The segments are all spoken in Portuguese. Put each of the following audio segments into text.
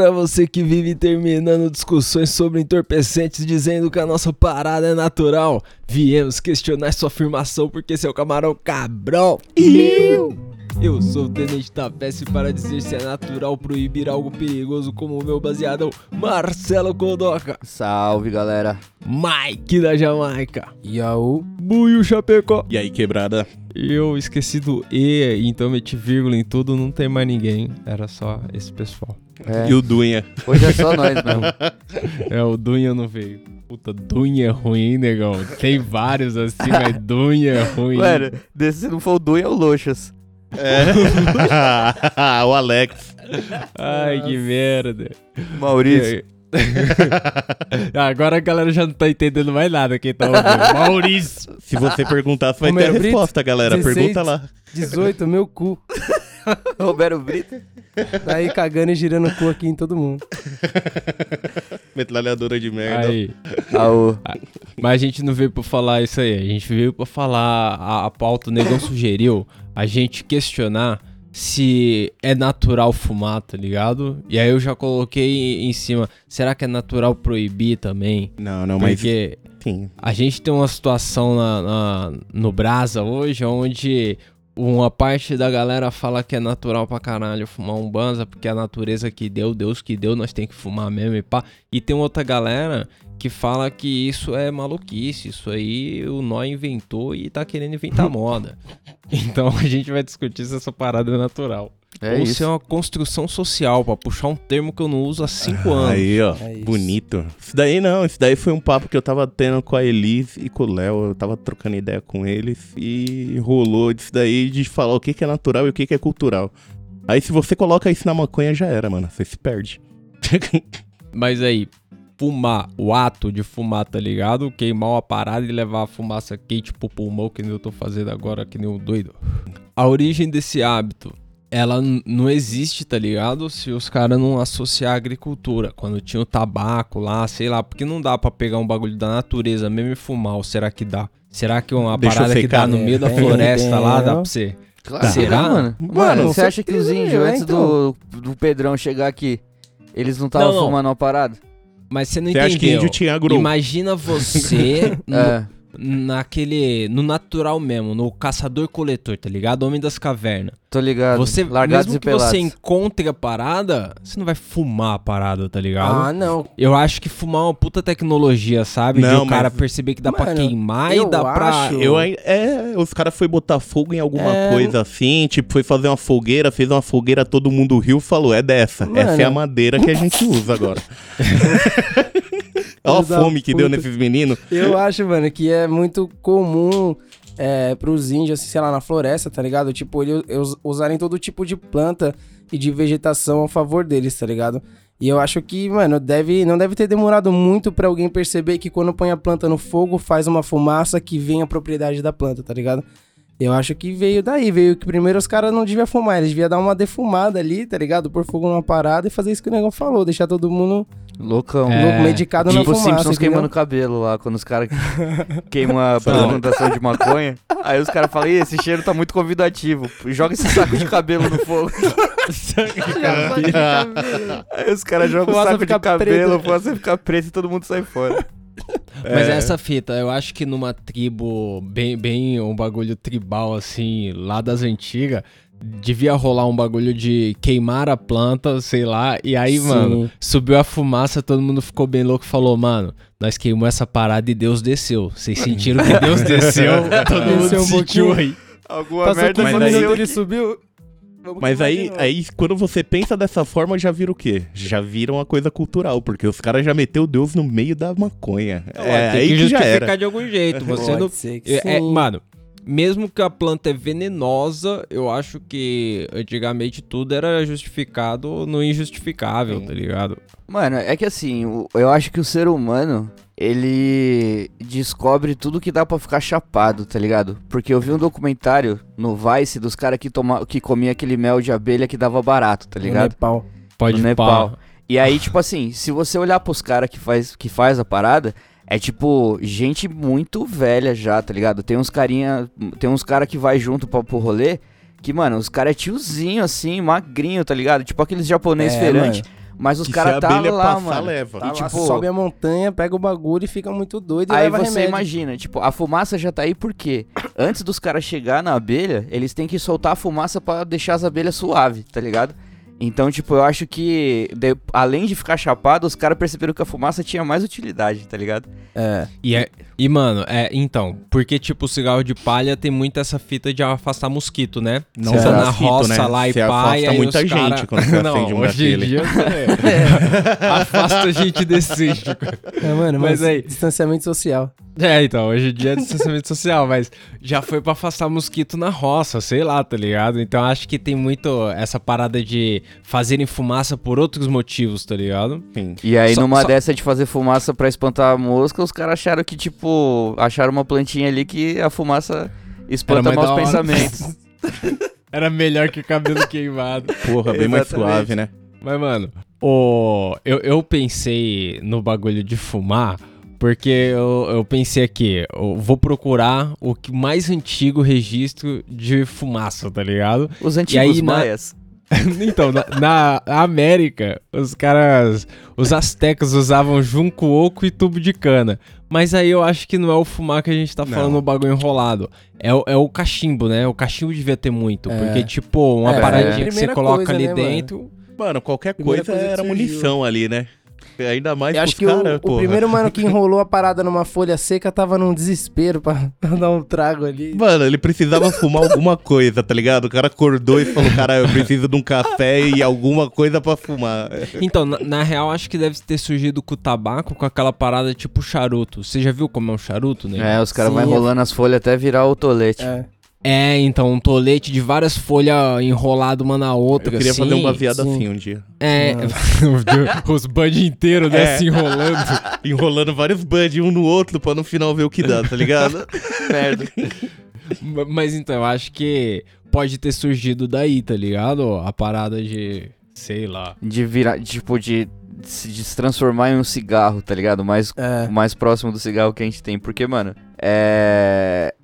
Pra você que vive terminando discussões sobre entorpecentes dizendo que a nossa parada é natural, viemos questionar sua afirmação porque seu camarão cabrão. Eu! Eu sou o Tenente Tapece para dizer se é natural proibir algo perigoso como o meu baseadão Marcelo Kodoka. Salve, galera. Mike da Jamaica. Yaú. Buio Chapecó. E aí, quebrada? Eu esqueci do E, então meti vírgula em tudo, não tem mais ninguém. Era só esse pessoal. É, E o Dunha? hoje é só nós mesmo. É, o Dunha não veio. Puta, Dunha é ruim, negão. Tem vários assim, mas Dunha é ruim. Mano, desse se não for o Du, é o Loxas. É. o Alex. Ai, que merda. Maurício. Agora a galera já não tá entendendo mais nada quem tá ouvindo. Maurício. Se você perguntar, você vai ter a resposta, galera. 16. Pergunta lá. 18, meu cu. Roberto Brito. Tá aí cagando e girando o cu aqui em todo mundo. Metralhadora de merda. Aí. Ah, o... Mas a gente não veio pra falar isso aí. A gente veio pra falar. A, a pauta o negão sugeriu a gente questionar se é natural fumar, tá ligado? E aí eu já coloquei em cima. Será que é natural proibir também? Não, não, mas. Porque Sim. a gente tem uma situação na, na- no Brasa hoje onde uma parte da galera fala que é natural pra caralho fumar um banza porque é a natureza que deu, Deus que deu, nós tem que fumar mesmo e pá. E tem outra galera que fala que isso é maluquice, isso aí o nó inventou e tá querendo inventar moda. Então a gente vai discutir se essa parada é natural. É Ou isso. se é uma construção social, pra puxar um termo que eu não uso há cinco anos. Aí, ó. É isso. bonito. Isso daí não, isso daí foi um papo que eu tava tendo com a Elise e com o Léo. Eu tava trocando ideia com eles e rolou disso daí de falar o que, que é natural e o que, que é cultural. Aí se você coloca isso na maconha, já era, mano. Você se perde. Mas aí, fumar, o ato de fumar, tá ligado? Queimar uma parada e levar a fumaça quente pro pulmão, que nem eu tô fazendo agora, que nem um doido. A origem desse hábito, ela não existe, tá ligado? Se os caras não associar a agricultura. Quando tinha o tabaco lá, sei lá, porque não dá pra pegar um bagulho da natureza mesmo e fumar, ou será que dá? Será que uma Deixa parada que dá no meio da É, floresta bem, lá dá ó. pra você? Claro Será? mano? Mano, Mano, você acha que os índios, é, antes então. do, do Pedrão chegar aqui, eles não estavam fumando uma parada? Mas você não Você acha que entendeu. índio tinha grow? Imagina você no- É. naquele. No natural mesmo, no caçador-coletor, tá ligado? Homem das cavernas. Tô ligado. Você, Largados mesmo e que pelados. você encontre a parada, você não vai fumar a parada, tá ligado? Ah, não. Eu acho que fumar é uma puta tecnologia, sabe? de Não, o cara mas- perceber que dá pra Mano, queimar eu e dá pra. acho- Eu, ai- é, os caras foi botar fogo em alguma É. coisa assim, tipo, foi fazer uma fogueira, fez uma fogueira, todo mundo riu, falou, é dessa, Mano. essa é a madeira que a gente usa agora. Olha a fome que deu puta. nesses meninos. Eu acho, mano, que é muito comum é, pros índios, assim, sei lá, na floresta, tá ligado? Tipo, eles usarem todo tipo de planta e de vegetação a favor deles, tá ligado? E eu acho que, mano, deve, não deve ter demorado muito pra alguém perceber que quando põe a planta no fogo, faz uma fumaça que vem a propriedade da planta, tá ligado? Eu acho que veio daí, veio que primeiro os caras não deviam fumar, eles deviam dar uma defumada ali, tá ligado? Pôr fogo numa parada e fazer isso que o negão falou, deixar todo mundo Loucão. É. louco, medicado na Tipo os fumaça, Simpsons entendeu? queimando cabelo lá, quando os caras queimam a plantação de maconha. Aí os caras falam, "Ih, esse cheiro tá muito convidativo. Joga esse saco de cabelo no fogo. Aí os caras jogam o Fumaça saco de cabelo, preta. você fica preto e todo mundo sai fora. Mas É. essa fita, eu acho que numa tribo bem, bem um bagulho tribal assim, lá das antigas, devia rolar um bagulho de queimar a planta, sei lá, e aí, Sim. mano, subiu a fumaça, todo mundo ficou bem louco e falou, mano, nós queimamos essa parada e Deus desceu. Vocês sentiram que Deus desceu? todo mundo Desceu um sentiu aí. Alguma Passou merda 15 mas aí- ele subiu. Vamos Mas aí, aí, quando você pensa dessa forma, já vira o quê? Já vira uma coisa cultural, porque os caras já meteu Deus no meio da maconha. é, tem aí que que já era. de algum jeito. Você Pode não, É, é, mano, mesmo que a planta é venenosa, eu acho que antigamente tudo era justificado no injustificável, tá ligado? Mano, é que assim, eu acho que o ser humano, ele descobre tudo que dá pra ficar chapado, tá ligado? Porque eu vi um documentário no Vice dos caras que, toma, que comia aquele mel de abelha que dava barato, tá No ligado? Nepal. Pode No. Nepal. E aí, tipo assim, se você olhar pros caras que faz, que faz a parada, é tipo gente muito velha já, tá ligado? Tem uns carinha, tem uns cara que vai junto pra, pro rolê, que, mano, os caras é tiozinho assim, magrinho, tá ligado? Tipo aqueles japonês É, feirante. Mas os caras tá abelha lá, passar, mano. leva. Tá E, lá, tipo, pô. sobe a montanha, pega o bagulho e fica muito doido e Aí leva você remédio. imagina, tipo, a fumaça já tá aí porque antes dos caras chegar na abelha, eles têm que soltar a fumaça pra deixar as abelhas suave, tá ligado? Então, tipo, eu acho que de- além de ficar chapado, os caras perceberam que a fumaça tinha mais utilidade, tá ligado? É. E, é, e, mano, é, então, porque, tipo, o cigarro de palha tem muito essa fita de afastar mosquito, né? Não tá na Mosquito, roça né? lá e Você pá, afasta muita os cara... gente quando você Não, acende um hoje em dia é. afasta gente decente. É, mano, Mas mas, aí- distanciamento social. É, então, hoje em dia é distanciamento social, mas já foi pra afastar mosquito na roça, sei lá, tá ligado? Então acho que tem muito essa parada de fazerem fumaça por outros motivos, tá ligado? Sim. E aí, Só- numa só- dessa de fazer fumaça pra espantar a mosca, os caras acharam que, tipo, acharam uma plantinha ali que a fumaça espanta mais maus pensamentos. Era melhor que cabelo queimado. Porra, bem mais Exatamente. suave, né? Mas, mano, o... eu, eu pensei no bagulho de fumar porque eu, eu pensei aqui, eu vou procurar o que mais antigo registro de fumaça, tá ligado? Os E antigos aí, na- maias. então, na, na América, os caras, os astecas usavam junco, oco e tubo de cana. Mas aí eu acho que não é o fumar que a gente tá Não. falando, o bagulho enrolado. É, o- é o cachimbo, né? O cachimbo devia ter muito. É. Porque, tipo, uma É, paradinha é. que você coloca coisa, ali né, mano? dentro. Mano, qualquer Primeira coisa, coisa era munição ali, né? Ainda mais Eu acho que o, cara, o porra. primeiro mano que enrolou a parada numa folha seca tava num desespero pra, pra dar um trago ali. Mano, ele precisava fumar alguma coisa, tá ligado? O cara acordou e falou, cara, eu preciso de um café e alguma coisa pra fumar. Então, na, na real, acho que deve ter surgido com o tabaco, com aquela parada tipo charuto. Você já viu como é um charuto, né? É, os caras vão enrolando as folhas até virar o tolete. É. É, então, um tolete de várias folhas enrolado uma na outra. Eu queria fazer um assim. baseado sim. assim um dia. É, os bud inteiros, né, É. se enrolando. Enrolando vários buds um no outro pra no final ver o que dá, tá ligado? Merda. Ma- Mas então, eu acho que pode ter surgido daí, tá ligado? A parada de. Sei lá. De virar, tipo, de, de se de se transformar em um cigarro, tá ligado? Mais, É. mais próximo do cigarro que a gente tem. Porque, mano, é.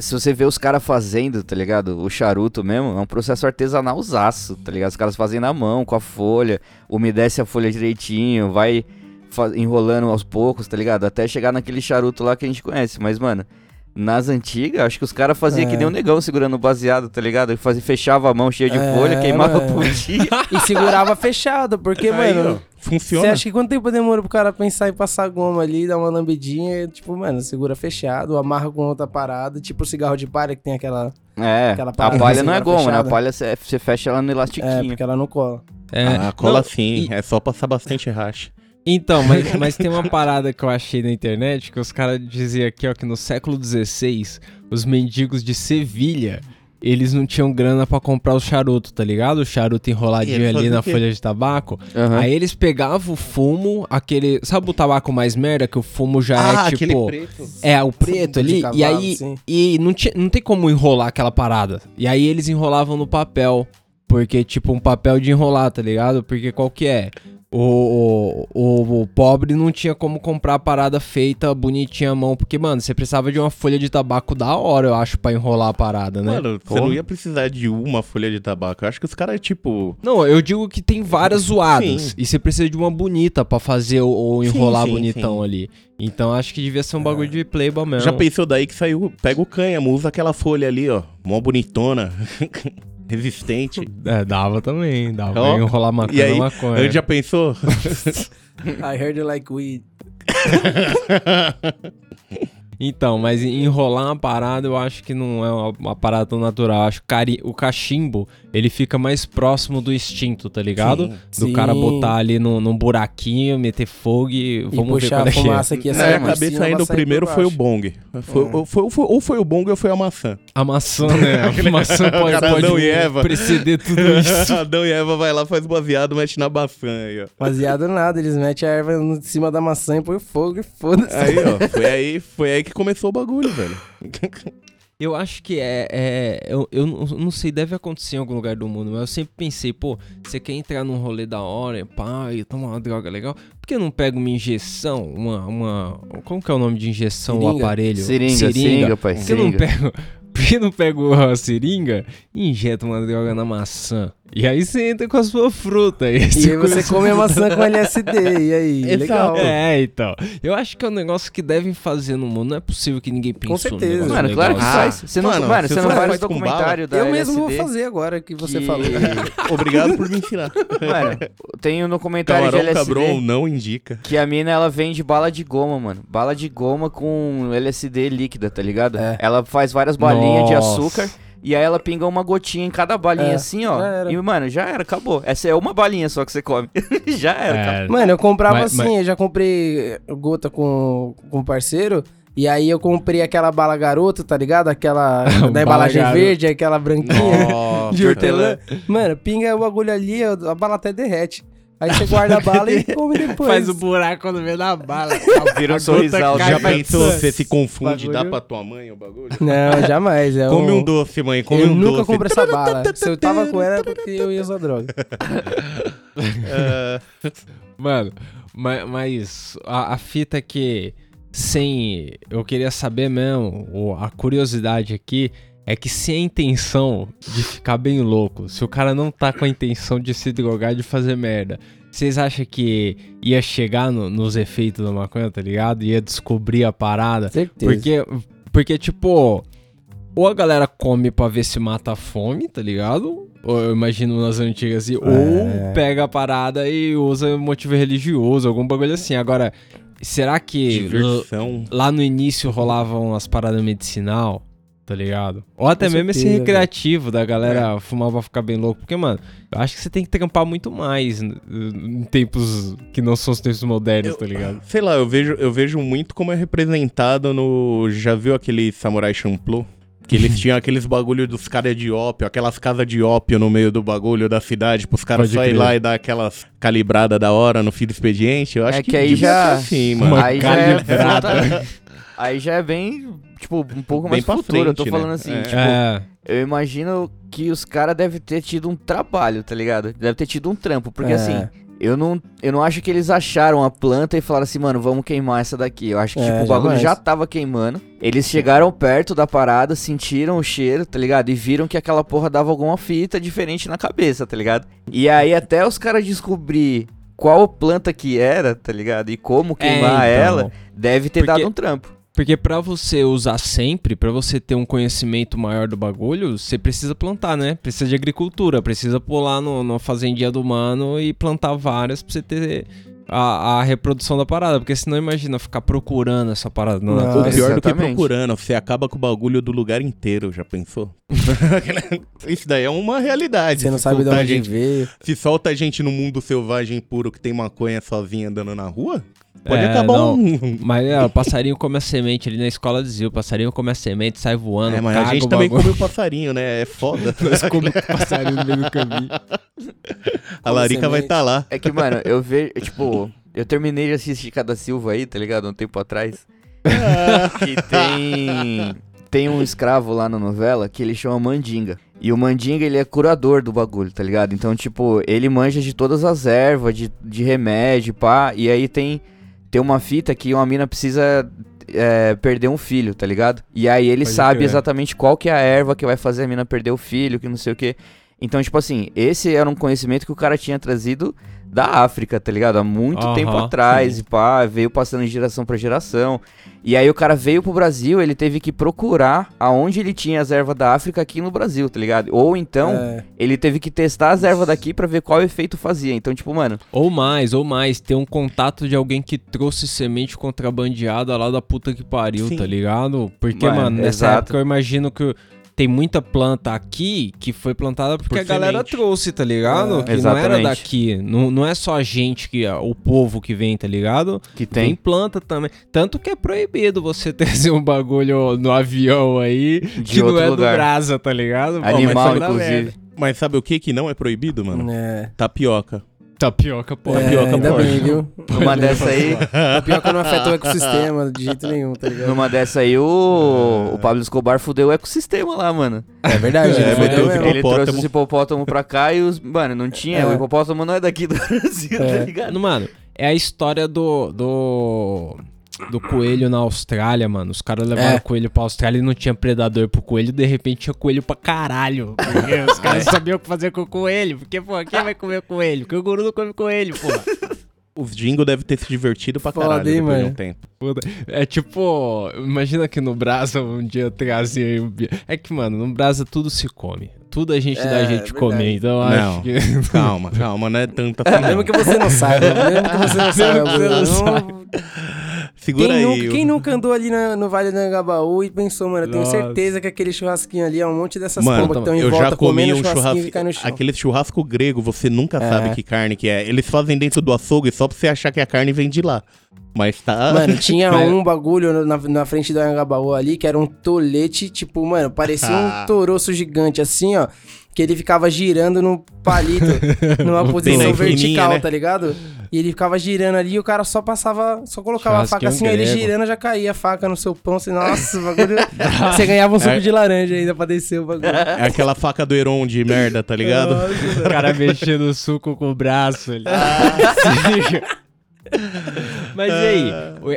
Se você vê os caras fazendo, tá ligado? O charuto mesmo, é um processo artesanalzaço, tá ligado? Os caras fazem na mão, com a folha, umedece a folha direitinho, vai enrolando aos poucos, tá ligado? Até chegar naquele charuto lá que a gente conhece. Mas, mano, nas antigas, acho que os caras faziam É. que nem um negão segurando o baseado, tá ligado? Fazia, fechava a mão cheia de É, folha, queimava mano. por dia. E segurava fechado, porque, Aí, mano. ó, funciona. Você acha que quanto tempo demora pro cara pensar em passar goma ali, dar uma lambidinha? Tipo, mano, segura fechado, amarra com outra parada, tipo o cigarro de palha que tem aquela. É, Aquela a palha não é goma, né? A fechada. palha você fecha ela no É, elastiquinho. porque ela não cola. É, Ah, cola não, sim. e- É só passar bastante racha. Então, mas, mas tem uma parada que eu achei na internet que os caras diziam aqui, ó, que no século XVI, os mendigos de Sevilha, eles não tinham grana pra comprar o charuto, tá ligado? O charuto enroladinho ali na folha de tabaco. Aham. Aí eles pegavam o fumo, aquele. Sabe o tabaco mais merda? Que o fumo já ah, é tipo. aquele preto. É, o preto De ali. cavalo, e aí. sim. E não, tinha, não tem como enrolar aquela parada. E aí eles enrolavam no papel. Porque, tipo, um papel de enrolar, tá ligado? Porque qual que é? O, o, o, o pobre não tinha como comprar a parada feita bonitinha à mão. Porque, mano, você precisava de uma folha de tabaco da hora, eu acho, pra enrolar a parada, né? Mano, você não ia precisar de uma folha de tabaco. Eu acho que os caras, tipo. Não, eu digo que tem várias zoadas. Sim. E você precisa de uma bonita pra fazer o, o Sim, enrolar sim, bonitão sim. ali. Então acho que devia ser um bagulho de playboy mesmo. Já pensou daí que saiu. Pega o cânhamo, usa aquela folha ali, ó. Mó bonitona. Resistente. É, dava também, dava pra enrolar maconha e aí, na maconha. Eu já pensou? I heard you like weed. Então, mas enrolar uma parada eu acho que não é uma, uma parada tão natural. Eu acho que o cachimbo, ele fica mais próximo do instinto, tá ligado? Sim. Do cara Sim. botar ali num, num buraquinho, meter fogo e E vamos ver puxar qual a é que é. fumaça aqui assim. por cabeça cima, ainda vai o primeiro foi o bong. Foi, É. ou, foi, ou foi- ou foi o bong ou foi a maçã. A maçã, né? A maçã pode, Cara, pode Adão e Eva. preceder tudo isso. Adão e Eva vai lá, faz baseado, mexe na maçã aí, ó. Baseado nada, eles metem a erva em cima da maçã e põe fogo e foda-se. Aí, ó, foi aí, foi aí que começou o bagulho, velho. Eu acho que é. é eu, eu não não sei, deve acontecer em algum lugar do mundo, mas eu sempre pensei, pô, você quer entrar num rolê da hora, pá, e tomar uma droga legal, por que não pega uma injeção? Uma. uma como que é o nome de injeção? O Seringa. aparelho? Seringa, seringa, pai, Por que não seringa. pega. Por que não pega a seringa e injeta uma droga na maçã? E aí você entra com a sua fruta. E, E aí você come a maçã com LSD, e aí? Exato. Legal. É, então. Eu acho que é um negócio que devem fazer no mundo. Não é possível que ninguém pensou Com certeza. negócio Mano, legal claro que assim. faz. Você não, Mano, você você não faz documentário da Eu mesmo vou fazer agora que você que- falou. Obrigado por me ensinar. Mano, tem um documentário de Camarão LSD Cabron não indica. que a mina ela vende bala de goma, mano. Bala de goma com LSD líquida, tá ligado? É. Ela faz várias balinhas de Nossa. açúcar e aí ela pinga uma gotinha em cada balinha É, assim, ó. E, mano, já era, acabou. Essa é uma balinha só que você come. já era, acabou. É, Mano, eu comprava Mas- assim, eu já comprei gota com, com parceiro. E aí eu comprei aquela bala garoto, tá ligado? Aquela da Bala embalagem garoto. verde, aquela branquinha Nossa. de hortelã. Mano, pinga o bagulho ali, a bala até derrete. Aí você guarda a bala e come depois. Faz o buraco quando vê na bala. Vira um sorrisal. Já pensou, você se confunde, Bagulho- dá pra tua mãe o bagulho? Não, jamais. É Come um... um doce, mãe, come eu um nunca doce. comprei essa bala. Se eu tava com ela é porque eu ia usar droga. Ah, Mano, ma- mas a, a fita é que sem. Eu queria saber mesmo, a curiosidade aqui é que se a intenção de ficar bem louco, se o cara não tá com a intenção de se drogar, de fazer merda, vocês acham que ia chegar no- nos efeitos da maconha, tá ligado? Ia descobrir a parada? Certeza. Porque, porque, tipo, ou a galera come pra ver se mata a fome, tá ligado? Ou eu imagino nas antigas assim, É. ou pega a parada e usa motivo religioso, algum bagulho assim. Agora, será que diversão. lá no início rolavam as paradas medicinal, tá ligado? Ou até Com mesmo esse certeza, recreativo da galera fumar pra ficar bem louco. Porque, mano, eu acho que você tem que trampar muito mais em tempos que não são os tempos modernos, Eu- tá ligado? Sei lá, eu vejo, eu vejo muito como é representado no. Já viu aquele Samurai Champloo? Que eles tinham aqueles bagulho dos caras de ópio, aquelas casas de ópio no meio do bagulho da cidade, pros caras só ir lá e dar aquelas calibradas da hora no fim do expediente. Eu acho É que, que aí já- assim, mano. Uma aí já é, calibrada. aí já é bem, tipo, um pouco Bem mais pra futuro. eu tô né? falando assim, É. tipo, É, eu imagino que os caras devem ter tido um trabalho, tá ligado? Deve ter tido um trampo, porque É. assim, eu não, eu não acho que eles acharam a planta e falaram assim, mano, vamos queimar essa daqui. Eu acho que, É, tipo, o bagulho já tava queimando. Eles chegaram perto da parada, sentiram o cheiro, tá ligado? E viram que aquela porra dava alguma fita diferente na cabeça, tá ligado? E aí, até os caras descobrir qual planta que era, tá ligado? E como queimar É, então. ela, deve ter Porque- dado um trampo. Porque pra você usar sempre, pra você ter um conhecimento maior do bagulho, você precisa plantar, né? Precisa de agricultura, precisa pular no, no fazendinha do mano e plantar várias pra você ter a, a reprodução da parada. Porque senão imagina ficar procurando essa parada na Não, O natureza. pior do que exatamente. procurando, você acaba com o bagulho do lugar inteiro, já pensou? Isso daí é uma realidade. Você não Se sabe de onde gente, veio. Se solta a gente no mundo selvagem puro que tem maconha sozinha andando na rua, pode É, acabar não. um... Mas é, o passarinho come a semente ali na escola dizia, o passarinho come a semente, sai voando, É, mas caga a gente o também bagulho. come o passarinho, né? É foda. Nós comemos o passarinho no meio do caminho. a Larica vai estar lá. É que, mano, eu vejo, tipo, eu terminei de assistir Cada Silva aí, tá ligado? Um tempo atrás. que tem. Tem um escravo lá na novela que ele chama Mandinga. E o Mandinga, ele é curador do bagulho, tá ligado? Então, tipo, ele manja de todas as ervas, de, de remédio, pá. E aí tem, tem uma fita que uma mina precisa é, perder um filho, tá ligado? E aí ele Pode sabe crer. exatamente qual que é a erva que vai fazer a mina perder o filho, que não sei o que. Então, tipo assim, esse era um conhecimento que o cara tinha trazido da África, tá ligado? Há muito Aham, tempo atrás, sim. e pá, veio passando de geração pra geração. E aí o cara veio pro Brasil, ele teve que procurar aonde ele tinha as ervas da África aqui no Brasil, tá ligado? Ou então, É, ele teve que testar as ervas daqui pra ver qual efeito fazia. Então, tipo, mano, Ou mais, ou mais, ter um contato de alguém que trouxe semente contrabandeada lá da puta que pariu, Sim. tá ligado? Porque, Mano, mano, nessa exato. época eu imagino que tem muita planta aqui que foi plantada porque Por a galera semente. trouxe, tá ligado? É, que não era exatamente. daqui. Não, não é só a gente, que o povo que vem, tá ligado? que Tem tem. planta também. Tanto que é proibido você trazer um bagulho no avião aí De que não é lugar. do Brasa, tá ligado? Animal, inclusive. Mas sabe o que que não é proibido, mano? é. Tapioca. Tapioca, pô. É, Tapioca ainda pode. bem, viu? Numa dessa aí, Tapioca não afeta o ecossistema de jeito nenhum, tá ligado? numa dessa aí, o, o Pablo Escobar fudeu o ecossistema lá, mano. É verdade, É, ele meteu Ele trouxe Hipopótamo. os hipopótamo pra cá e os. Mano, não tinha. É. O hipopótamo não é daqui do Brasil, É. tá ligado? Mano, é a história do. do. do coelho na Austrália, mano. Os caras levaram É. o coelho pra Austrália e não tinha predador pro coelho, de repente tinha coelho pra caralho. Os caras sabiam o que fazer com o coelho. Porque, pô, quem vai comer coelho? Porque o guru não come coelho, pô. Os Jingo devem ter se divertido pra Foda, caralho hein, depois de um mano? tempo. É tipo, imagina que no Brasa um dia aí um É que, mano, no Brasa tudo se come. Tudo a gente dá É, jeito de verdade. comer, então eu Não. acho que. Calma, calma, não é tanta assim. Mesmo não. que você não saiba, mesmo que você não saiba, que você não Bruno, Segura Quem, aí. nunca, eu- quem nunca andou ali na- no Vale do Angabaú e pensou, mano, eu tenho Nossa. certeza que aquele churrasquinho ali é um monte dessas Mano, pombas que estão em eu volta já comi comendo um churrasquinho churrasco. e. Aquele churrasco grego, você nunca É. sabe que carne que é. Eles fazem dentro do açougue só pra você achar que a carne vem de lá. Mas tá. Mano, tinha Mas- um bagulho na, na frente do Anhangabaú ali que era um tolete, tipo, mano, parecia Ah. um toroço gigante, assim, ó. Que ele ficava girando no palito, numa posição vertical, né? tá ligado? E ele ficava girando ali e o cara só passava, só colocava a faca assim, ó, ele girando já caía a faca no seu pão, assim, nossa, o bagulho. Você ganhava um suco É. de laranja ainda pra descer o bagulho. É aquela faca do Heron de merda, tá ligado? O cara mexendo o suco com o braço ali. Mas e aí,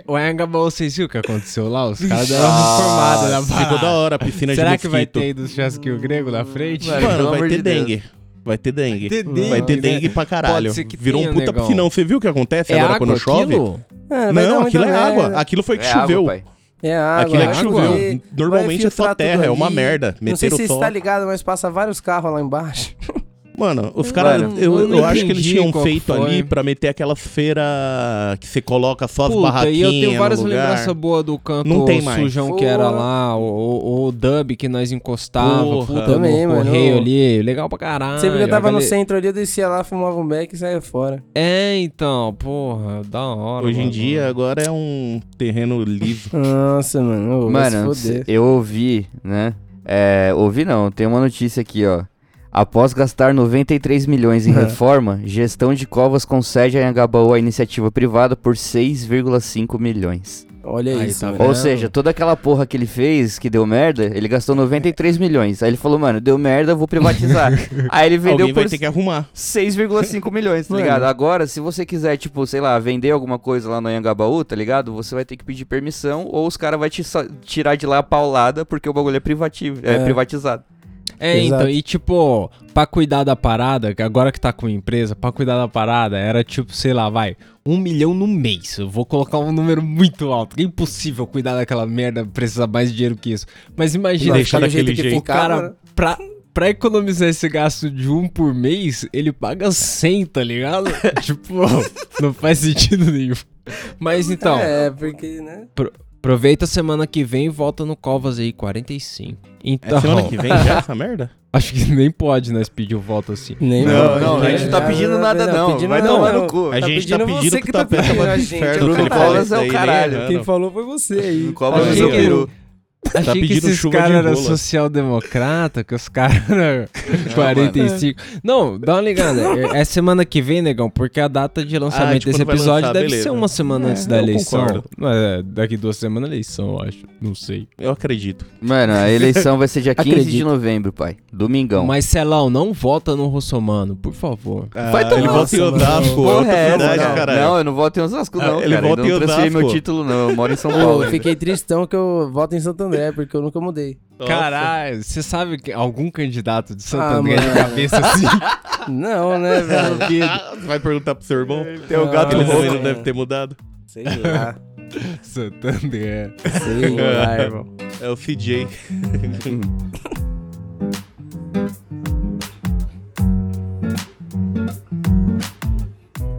o, o Anhangabaú, vocês viram o que aconteceu lá? Os caras deram uma reformada na Ficou da hora a piscina Será de que vai ter do churrasquinho grego na frente? Mano, Mano, vai ter de Deus. dengue. Vai ter dengue. Ter Vai ter dengue, né? dengue pra caralho. Pode ser que Virou um puta negão. piscinão. Você viu o que acontece É agora água quando chove? aquilo? Mano, vai dar Não, aquilo é água. Aquilo foi que É choveu. água, pai. É água. Aquilo é que choveu. Vai Normalmente é só terra, é uma merda. Não sei Meteram se você tá ligado, mas passa vários carros lá embaixo. Mano, os caras. Eu, eu eu acho que eles tinham feito foi. ali pra meter aquelas feiras que você coloca só as Puta, e barraquinhas. eu tenho várias lembranças boas do canto Não tem mais. sujão que era Porra. lá, o, o, o dub que nós encostava, Porra. puta, Também, no mano. correio ali, legal pra caralho. Sempre que eu tava no centro ali, eu descia lá, fumava um beck e saía fora. É, então, porra, da hora. Hoje em mano. dia, agora é um terreno liso. Nossa, mano. Ô, Mano, eu ouvi, né? É, ouvi não, tem uma notícia aqui, ó. Após gastar 93 milhões em reforma, gestão de covas concede a Anhangabaú a iniciativa privada por 6,5 milhões. Olha Aí, isso, tá vendo? Ou seja, toda aquela porra que ele fez, que deu merda, ele gastou 93 milhões. Aí ele falou, mano, deu merda, vou privatizar. Aí ele vendeu Alguém vai por ter que arrumar. 6,5 milhões, tá ligado? Agora, se você quiser, tipo, sei lá, vender alguma coisa lá no Anhangabaú, tá ligado? Você vai ter que pedir permissão ou os caras vão te tirar de lá a paulada porque o bagulho é, privativo, é, É. privatizado. É, Exato. então, e tipo, pra cuidar da parada, que agora que tá com empresa, pra cuidar da parada, era tipo, sei lá, vai, um milhão no mês. Eu vou colocar um número muito alto. É impossível cuidar daquela merda, precisar mais dinheiro que isso. Mas imagina, Deixar daquele jeito que jeito. o cara, né? pra, pra economizar esse gasto de um por mês, ele paga 100, tá ligado? tipo, não faz sentido nenhum. Mas então, É, porque, né? Aproveita a semana que vem e volta no Covas aí, 45. É Então, semana que vem já essa merda? acho que nem pode nós pedir o voto assim. Nem Não, vou, não, a né? gente não tá pedindo nada, não. pedindo Vai não, tomar não. no cu. A Tá gente tá pedindo pedindo você que que tá tá pedindo a gente. Bruno Covas é o né, caralho. Quem falou foi você aí. Achei no seu que- peru. Achei que pedindo esses chuva de caras eram social-democrata, que os caras eram 45. Não, dá uma ligada. É, é semana que vem, negão, porque a data de lançamento tipo, desse vai episódio lançar, deve beleza. ser uma semana É, antes da eleição. é, daqui duas semanas é eleição, eu acho. Não sei. Eu acredito. Mano, a eleição vai ser dia 15 de Acredito. novembro, pai. Domingão. Mas, Celão, não vota no Russomano, por favor. Vai Ah, tomar ele no volta em Osasco, é Porra, é cidade, não. caralho. Não, eu não voto em Osasco, não, Ah, ele cara. vota eu em não transferi meu título, não. Eu moro em São Paulo. eu fiquei tristão que eu voto em Santo André, porque eu nunca mudei. Caralho, você sabe que algum candidato de Santo Ah, André de mano. cabeça assim? Não, né, velho? Vai perguntar pro seu irmão? Tem o gato Ele é. não deve ter mudado. Sei lá. Santo André. Sei lá, irmão. É o CJ.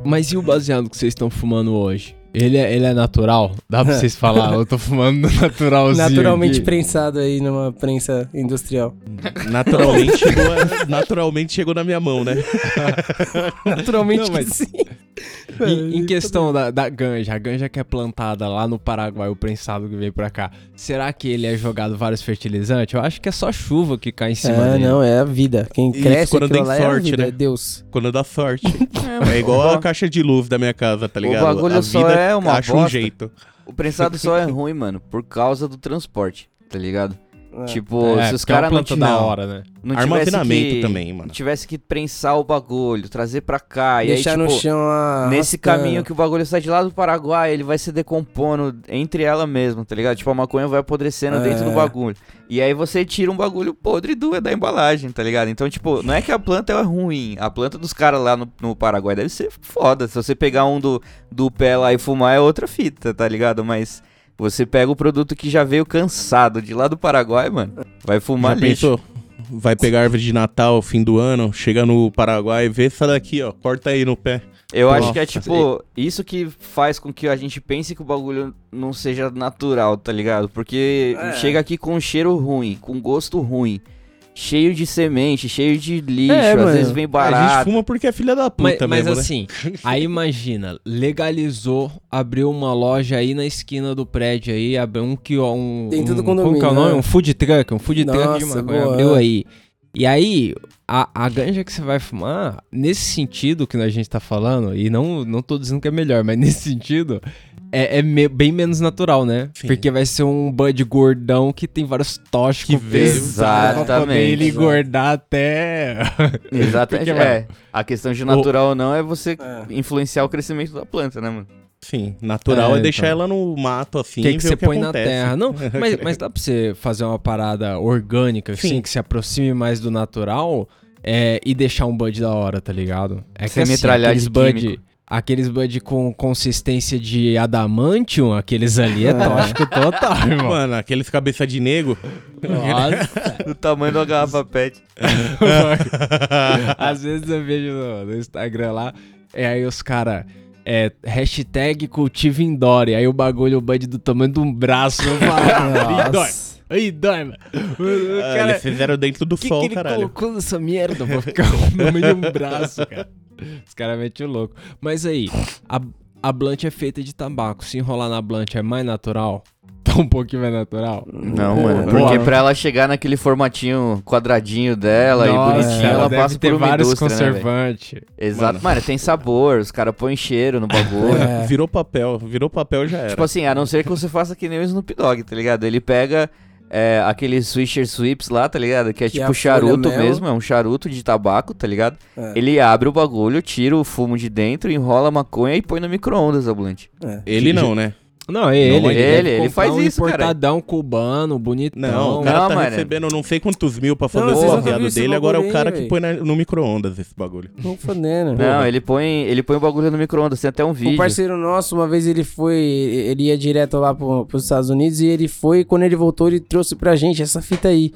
Mas e o baseado que vocês estão fumando hoje? Ele é, ele é natural? Dá pra vocês falar? Eu tô fumando naturalzinho. Naturalmente aqui. prensado aí numa prensa industrial. Naturalmente chegou, naturalmente chegou na minha mão, né? Naturalmente Não, mas- que sim. Em, em questão da, da ganja, a ganja que é plantada lá no Paraguai, o prensado que veio pra cá, será que ele é jogado vários fertilizantes? Eu acho que é só chuva que cai em cima É, dele. não, é a vida. Quem Isso, cresce quando tem lá é a sorte, vida, né? é Deus. Quando dá sorte. É igual a caixa de luz da minha casa, tá ligado? bagulho a só vida é uma acha um bosta. jeito. O prensado só é ruim, mano, por causa do transporte, tá ligado? É. Tipo, É, se os porque é caras não, da hora, né? não Armazenamento que, também, mano. tivesse que prensar o bagulho, trazer pra cá, Deixar e aí, no tipo, chão a. nesse caminho que o bagulho sai de lá do Paraguai, ele vai se decompondo entre ela mesma, tá ligado? Tipo, a maconha vai apodrecendo É. dentro do bagulho. E aí você tira um bagulho podre do, da embalagem, tá ligado? Então, tipo, não é que a planta é ruim. A planta dos caras lá no, no Paraguai deve ser foda. Se você pegar um do, do pé lá e fumar, é outra fita, tá ligado? Mas você pega o produto que já veio cansado de lá do Paraguai, mano, vai fumar Já lixo. pensou? Vai pegar árvore de Natal, fim do ano, chega no Paraguai, vê essa daqui, ó, corta aí no pé. Eu acho que é Nossa, tipo, isso que faz com que a gente pense que o bagulho não seja natural, tá ligado? Porque É. chega aqui com um cheiro ruim, com gosto ruim, cheio de semente, cheio de lixo, É, às mano. vezes vem A gente barato. fuma porque é filha da Mas, puta mas mesmo, né? assim, aí imagina, legalizou, abriu uma loja aí na esquina do prédio aí, abriu um que um, Dentro do um, Como que é o condomínio, nome? né? Um food truck, um food truck de Nossa, maconha, boa. abriu aí. E aí, a, a ganja que você vai fumar, nesse sentido que a gente tá falando, e não, não tô dizendo que é melhor, mas nesse sentido, é, é me- bem menos natural, né? Sim. Porque vai ser um bud gordão que tem vários tóxicos Que pra poder ele Exatamente. engordar até... Exatamente. Porque, é, a questão de natural ou não é você É. influenciar o crescimento da planta, né, mano? Sim, natural É, é, deixar então. ela no mato assim que, e que você que põe acontece. na terra. Não, mas, mas dá pra você fazer uma parada orgânica, assim, Sim. que se aproxime mais do natural é, e deixar um bud da hora, tá ligado? É Sem que metralhar aqueles de bud, químico. Aqueles bud com consistência de adamantium, aqueles ali é tóxico total, irmão. Mano, aqueles cabeça de nego. Nossa. Do tamanho da garrafa pet. Às vezes eu vejo no, no Instagram lá, e aí os caras. É, hashtag cultivo indoor, e aí o bagulho, o bud do tamanho de um braço, eu falo, aí dói, aí dói, mano. O Ah, cara, eles fizeram dentro do que sol, que ele caralho. colocou nessa merda pra ficar o tamanho de um braço, cara? Os caras metem o louco. Mas aí, a, a blunt é feita de tabaco. Se enrolar na blunt é mais natural? Tá um pouquinho mais natural? Não, mano. boa. Porque pra ela chegar naquele formatinho quadradinho dela e bonitinho, ela deve passa ter por uma vários indústria, né, conservantes. Exato. Mano. tem sabor, os caras põem cheiro no bagulho. É. Virou papel, virou papel já era. Tipo assim, a não ser que você faça que nem o Snoop Dogg, tá ligado? Ele pega é, aqueles Swisher Sweeps lá, tá ligado? Que é Que é tipo a charuto mesmo, é um charuto de tabaco, tá ligado? É. Ele abre o bagulho, tira o fumo de dentro, enrola a maconha e põe no micro-ondas a blunt. É. ele não, né? Não, é ele. Não, ele, ele- ele faz um isso, cara. importadão cubano, bonitão. Não, o cara Não, tá mano. recebendo não sei quantos mil pra fazer Não, o baseado dele, agora é o cara aí, que põe na- no micro-ondas esse bagulho. Não fodendo. Não, ele põe, ele põe o bagulho no micro-ondas, tem até um Um vídeo. parceiro nosso, uma vez ele foi, ele ia direto lá pro, pros Estados Unidos e ele foi, quando ele voltou, ele trouxe pra gente essa fita aí.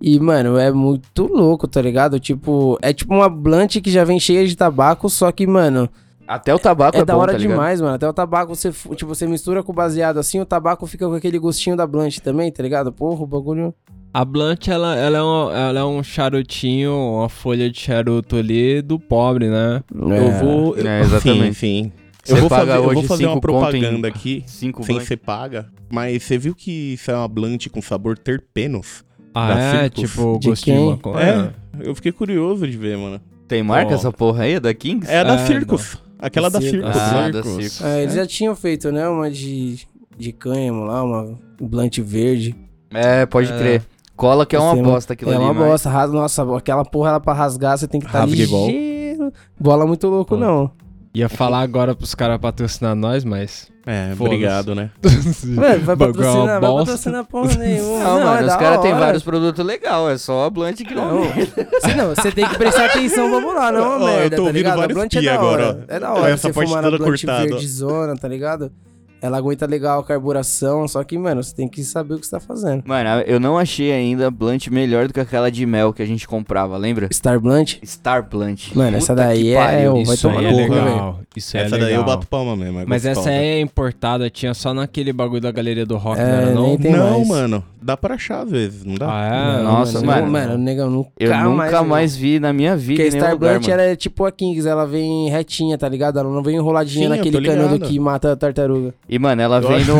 E, mano, é muito louco, tá ligado? Tipo, é tipo uma blunt que já vem cheia de tabaco, só que, mano, Até o tabaco é, é, da bom, hora tá demais, mano. Até o tabaco, você, tipo, você mistura com o baseado assim, o tabaco fica com aquele gostinho da blunt também, tá ligado? Porra, o bagulho... A blunt, ela, ela, é um, ela é um charutinho, uma folha de charuto ali do pobre, né? Eu vou. É, exatamente. Sim, sim. Você Eu vou paga fazer, eu vou fazer uma conto em propaganda aqui, Cinco sem ser paga. Mas você viu que isso é uma blunt com sabor terpenos? Ah, é? Circus. Tipo, De gostinho? É, eu fiquei curioso de ver, mano. Tem marca Ó. essa porra aí? É da Kings? É a da Ah, Circus. Aquela da. Circus, Ah, da. Circus. É, eles já tinham feito, né? Uma de, de cânhamo lá, uma blunt verde. É, pode É. crer. Cola que é uma bosta aquilo é ali, uma mas- bosta, rasga, nossa, aquela porra ela pra rasgar, você tem que estar tá Rasga igual. ligeiro. Bola muito louco, Pô. não. Ia falar agora pros caras patrocinar nós, mas. É, obrigado, né? Mano, vai é patrocinar, vai bosta. patrocinar porra nenhuma. Não, mano, é os caras têm vários produtos legais, é só a blunt que não. Não, você, não, tem que prestar atenção pra bolar, não é uma Ó, eu merda, tô tá ouvindo ligado? A vários blunt é da agora, hora. ó. É da hora essa você parte fumar na blunt cortada, verdezona, tá ligado? Ela aguenta legal a carburação, só que, mano, você tem que saber o que você tá fazendo. Mano, eu não achei ainda Blunt melhor do que aquela de mel que a gente comprava, lembra? Star Blunt? Star Blunt. Mano, essa Puta daí que é- pariu. vai Isso aí tomar é cu, legal. Isso aí é Essa legal. daí eu bato palma mesmo. é Mas essa gostosa. é importada, tinha só naquele bagulho da galeria do rock, É, não era não? Não, mais. mano. Dá pra achar às vezes, não dá? Ah, é? Nossa, mano. mano. Mano, negão, nunca Eu nunca mais, vi. vi na minha vida Porque a Star lugar, Blunt ela é tipo a Kings, ela vem retinha, tá ligado? Ela não vem enroladinha Sim, naquele canudo que mata a tartaruga. E, mano, ela vem no...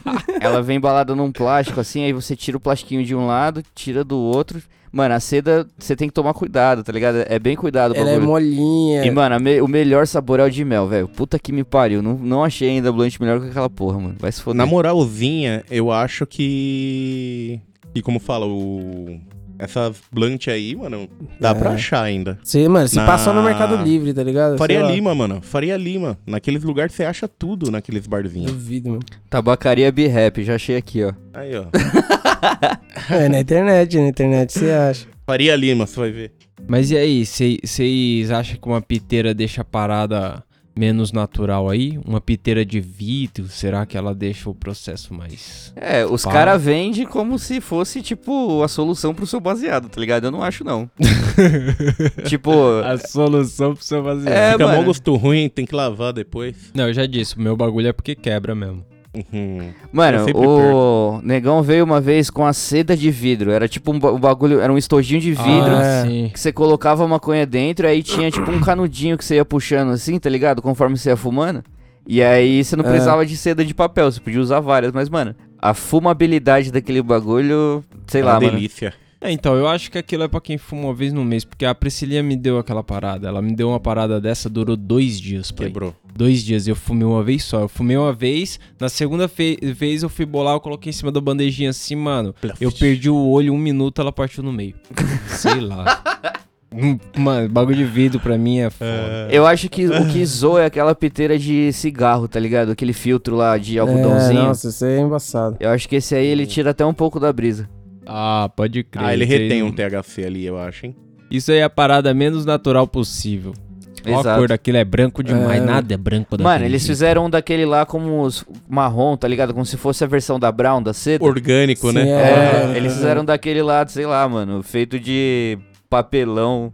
ela vem embalada num plástico, assim, aí você tira o plastiquinho de um lado, tira do outro. Mano, a seda, você tem que tomar cuidado, tá ligado? É bem cuidado Ela é bagulho. molinha. E, mano, me- o melhor sabor é o de mel, velho. Puta que me pariu. Não, não achei ainda Blunt melhor que aquela porra, mano. Vai se foder. Na moralzinha, eu acho que. E como fala, o. Essas blunt aí, mano, dá É. pra achar ainda. Você, mano, se Na- passar no Mercado Livre, tá ligado? Faria. Lima, mano. Faria Lima. Naqueles lugares você acha tudo naqueles barzinhos. Duvido, mano. Tabacaria B-Rap, já achei aqui, ó. Aí, ó. É, na internet, na internet você acha. Faria Lima, você vai ver. Mas e aí, vocês acham que uma piteira deixa parada menos natural aí? Uma piteira de vidro, será que ela deixa o processo mais... É, os Pá. caras vendem como se fosse, tipo, a solução pro seu baseado, tá ligado? Eu não acho, não. tipo, A solução pro seu baseado. É, Fica mó mano. gosto ruim, tem que lavar depois. Não, eu já disse, o meu bagulho é porque quebra mesmo. Uhum. mano, o negão veio uma vez com a seda de vidro. Era tipo um, ba- bagulho, era um estojinho de vidro. Ah, É. Que você colocava a maconha dentro, aí tinha tipo um canudinho que você ia puxando assim, tá ligado? Conforme você ia fumando. E aí você não É. precisava de seda de papel, você podia usar várias. Mas, mano, a fumabilidade daquele bagulho, sei É lá, uma mano. delícia. É, então, eu acho que aquilo é pra quem fuma uma vez no mês, porque a Priscilia me deu aquela parada. Ela me deu uma parada dessa, durou dois dias, pai. Quebrou. Dois dias, eu fumei uma vez só. Eu fumei uma vez, na segunda vez eu fui bolar, eu coloquei em cima da bandejinha assim, mano. Eu perdi o olho um minuto, ela partiu no meio. Sei lá. Hum, Mano, bagulho de vidro pra mim é foda. Eu acho que o que zoa é aquela piteira de cigarro, tá ligado? Aquele filtro lá de É, algodãozinho. nossa, isso aí é embaçado. Eu acho que esse aí ele tira até um pouco da brisa. Ah, pode crer. Ah, ele retém um THC ali, eu acho, hein? Isso aí é a parada menos natural possível. Ó, a Exato. cor daquilo é branco demais, É. nada é branco daquele Mano, eles fizeram um daquele lá como os marrom, tá ligado? Como se fosse a versão da Brown, da seda. Orgânico, Sim, né? É, É, eles fizeram daquele lá, sei lá, mano, feito de papelão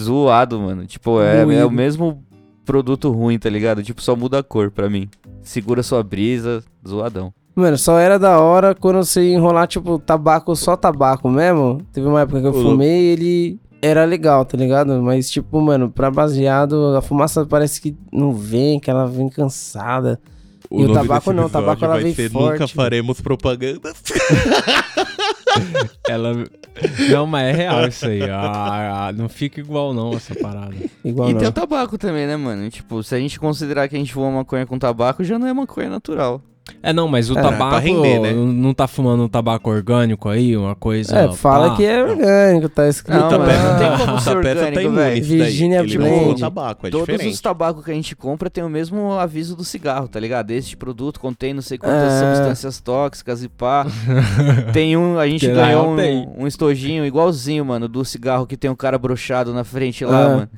zoado, mano. Tipo, é, é o mesmo produto ruim, tá ligado? Tipo, só muda a cor pra mim. Segura sua brisa, zoadão. Mano, só era da hora quando você enrolar, tipo, tabaco, só tabaco mesmo. Teve uma época que eu fumei e ele era legal, tá ligado? Mas, tipo, mano, pra baseado, a fumaça parece que não vem, que ela vem cansada. E o tabaco não, o tabaco ela vem ser forte. Nunca faremos propaganda. Ela... Não, mas é real isso aí. Ah, ah, não fica igual não essa parada. Igual e não. tem o tabaco também, né, mano? Tipo, se a gente considerar que a gente fuma maconha com tabaco, já não é maconha natural. É, não, mas o É, tabaco pra render, né? não- tá fumando um tabaco orgânico aí, uma coisa... É, fala pá. que é orgânico, tá escrito Não, mas não tem como ser orgânico, imune velho. Virginia Ele Blend. tabaco, é Todos diferente. os tabacos que a gente compra tem o mesmo aviso do cigarro, tá ligado? Este produto contém não sei quantas É. substâncias tóxicas e pá. tem um, a gente Que ganhou tem. um, um estojinho igualzinho, mano, do cigarro que tem um cara brochado na frente lá, É. mano.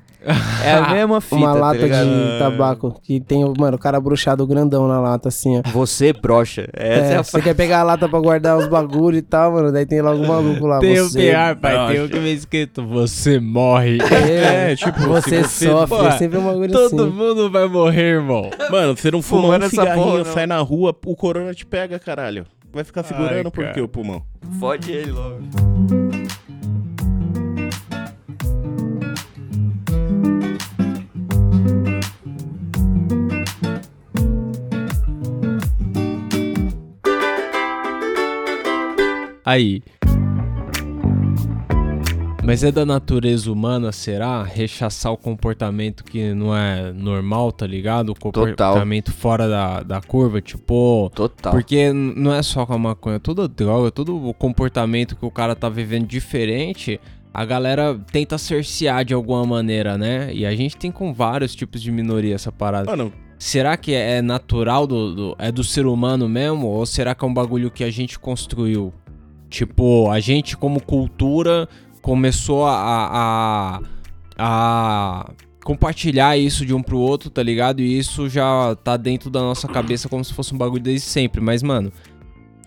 É a mesma fita, Uma tá lata ligado? de tabaco que tem, o- mano, o cara bruxado grandão na lata, assim, ó. Você brocha. Essa é, É, a você quer pegar a lata pra guardar os bagulho e tal, mano, daí tem logo um maluco lá. Tem o você pior, pai, tem o que vem escrito, você morre. É, É, tipo, você, você- sofre, Pô, é sempre um bagulho Todo assim. mundo vai morrer, irmão. Mano, você não fuma Fumando um cigarrinho, porra, não. sai na rua, o corona te pega, caralho. Vai ficar segurando Ai, por quê, o pulmão? Fode ele logo. Aí. Mas é da natureza humana, será? Rechaçar o comportamento que não é normal, tá ligado? O comportamento fora da, da curva, tipo. Total. Porque não é só com a maconha, toda droga, todo o comportamento que o cara tá vivendo diferente, a galera tenta cercear de alguma maneira, né? E a gente tem com vários tipos de minoria essa parada. Mano, Será que é natural do, do- é do ser humano mesmo? Ou será que é um bagulho que a gente construiu? Tipo, a gente como cultura começou a, a, a compartilhar isso de um pro outro, tá ligado? E isso já tá dentro da nossa cabeça como se fosse um bagulho desde sempre. Mas, mano,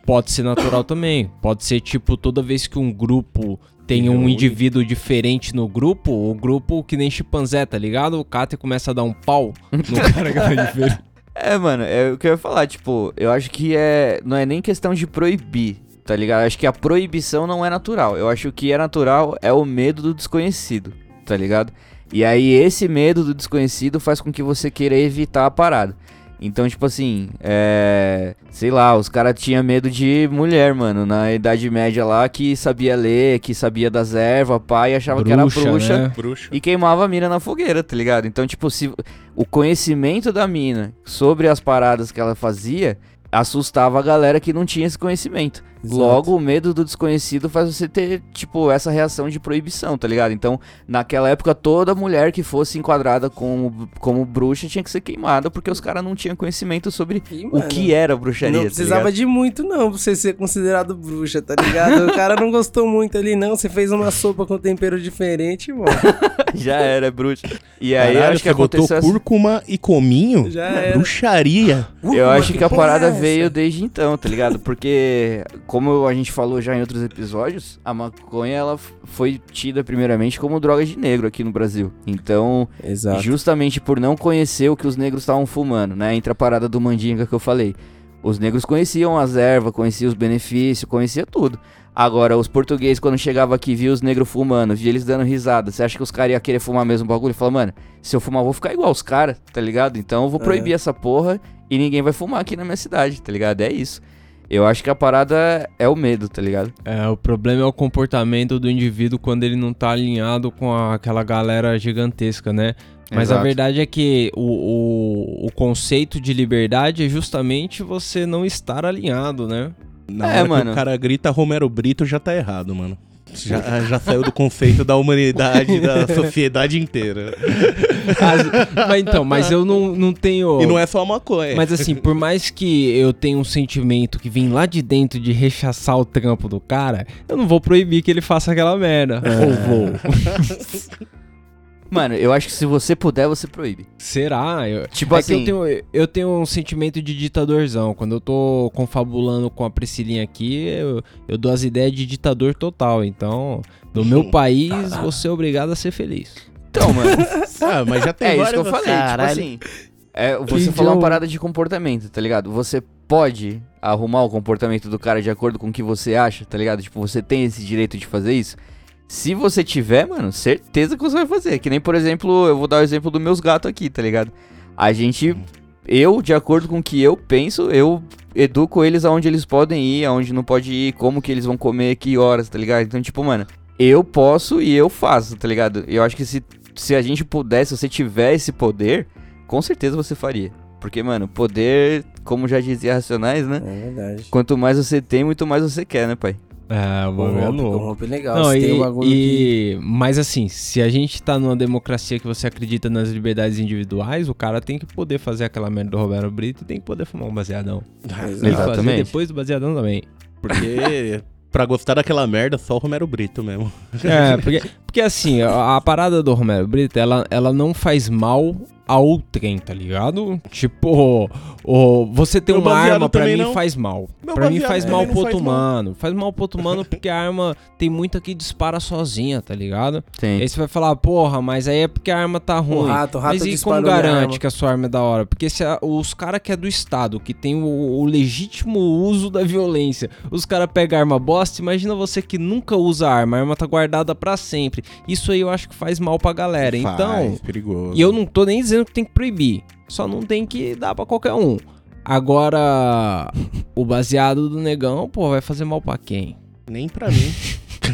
pode ser natural também. Pode ser, tipo, toda vez que um grupo tem um indivíduo diferente no grupo, o grupo que nem chimpanzé, tá ligado? O Kater começa a dar um pau no cara que tá diferente. É, mano, é o que eu ia falar, tipo, eu acho que é. Não é nem questão de proibir, tá ligado? Acho que a proibição não é natural. Eu acho que é natural é o medo do desconhecido, tá ligado? E aí esse medo do desconhecido faz com que você queira evitar a parada. Então, tipo assim, é. Sei lá, os caras tinham medo de mulher, mano, na Idade Média lá, que sabia ler, que sabia das ervas, pai, achava que era bruxa. né? Bruxo. E queimava a mina na fogueira, tá ligado? Então, tipo, se o conhecimento da mina sobre as paradas que ela fazia assustava a galera que não tinha esse conhecimento. Exato. Logo, o medo do desconhecido faz você ter, tipo, essa reação de proibição, tá ligado? Então, naquela época, toda mulher que fosse enquadrada como, como bruxa tinha que ser queimada, porque os caras não tinham conhecimento sobre E, o mano, que era bruxaria. Não tá precisava ligado? de muito, não, pra você ser considerado bruxa, tá ligado? O cara não gostou muito ali, não. Você fez uma sopa com tempero diferente, mano. Já era é bruxa. E aí, eu Caralho, acho que você botou aconteceu essa- cúrcuma e cominho? Já era. Bruxaria. Eu acho que a porra parada é veio desde então, tá ligado? Porque, como a gente falou já em outros episódios, a maconha ela foi tida primeiramente como droga de negro aqui no Brasil. Então, Exato. justamente por não conhecer o que os negros estavam fumando, né? Entre a parada do mandinga que eu falei. Os negros conheciam as ervas, conheciam os benefícios, conhecia tudo. Agora, os portugueses, quando chegavam aqui, via os negros fumando, via eles dando risada. Você acha que os caras iam querer fumar mesmo o bagulho? Fala, mano, se eu fumar, eu vou ficar igual os caras, tá ligado? Então eu vou É. proibir essa porra e ninguém vai fumar aqui na minha cidade, tá ligado? É isso. Eu acho que a parada é o medo, tá ligado? É, o problema é o comportamento do indivíduo quando ele não tá alinhado com a- aquela galera gigantesca, né? Mas a Exato. verdade é que o, o, o conceito de liberdade é justamente você não estar alinhado, né? Na É, hora que mano. o cara grita Romero Brito, já tá errado, mano. Já, já saiu do conceito da humanidade, da sociedade inteira. As- mas então, mas eu não, não tenho. E não é só maconha. Mas assim, por mais que eu tenha um sentimento que vem lá de dentro de rechaçar o trampo do cara, eu não vou proibir que ele faça aquela merda. Ou vou. Mano, eu acho que se você puder, você proíbe. Será? Eu, Tipo é assim. que eu tenho, eu tenho um sentimento de ditadorzão. Quando eu tô confabulando com a Priscilinha aqui, eu, eu dou as ideias de ditador total. Então, no meu país, você é obrigado a ser feliz. Então, mano. Ah, mas já tem É isso que eu falei, Caralho. tipo assim. É, você Que falou uma parada de comportamento, tá ligado? Você pode arrumar o comportamento do cara de acordo com o que você acha, tá ligado? Tipo, você tem esse direito de fazer isso. Se você tiver, mano, certeza que você vai fazer. Que nem, por exemplo, eu vou dar o exemplo dos meus gatos aqui, tá ligado? A gente, eu, de acordo com o que eu penso, eu educo eles aonde eles podem ir, aonde não pode ir, como que eles vão comer, que horas, tá ligado? Então, tipo, mano, eu posso e eu faço, tá ligado? Eu acho que se, se a gente pudesse, se você tiver esse poder, com certeza você faria. Porque, mano, poder, como já dizia Racionais, né? É verdade. Quanto mais você tem, muito mais você quer, né, pai? É, o bagulho é louco. corrompe legal. Não, Você e, tem um bagulho que... e- Mas assim, se a gente tá numa democracia que você acredita nas liberdades individuais, o cara tem que poder fazer aquela merda do Roberto Brito e tem que poder fumar um baseadão. E fazer Exatamente. depois do baseadão também. Porque pra gostar daquela merda, só o Romero Brito mesmo. É, porque, porque assim, a, a parada do Romero Brito, ela, ela não faz mal ao trem, tá ligado? Tipo, o, você ter Meu uma arma pra mim não. faz mal. Meu pra mim faz mal pro faz outro mal. humano. Faz mal pro outro humano porque a arma tem muita que dispara sozinha, tá ligado? Tem. Aí você vai falar, porra, mas aí é porque a arma tá ruim. O rato, o rato mas e como garante que a sua arma é da hora? Porque se a- os caras que é do Estado, que tem o, o legítimo uso da violência, os caras pegam a arma bosta, imagina você que nunca usa a arma, a arma tá guardada pra sempre. Isso aí eu acho que faz mal pra galera. Então, Faz, perigoso. e eu não tô nem dizendo que tem que proibir, só não tem que dar pra qualquer um. Agora, o baseado do negão, pô, vai fazer mal pra quem? Nem pra mim.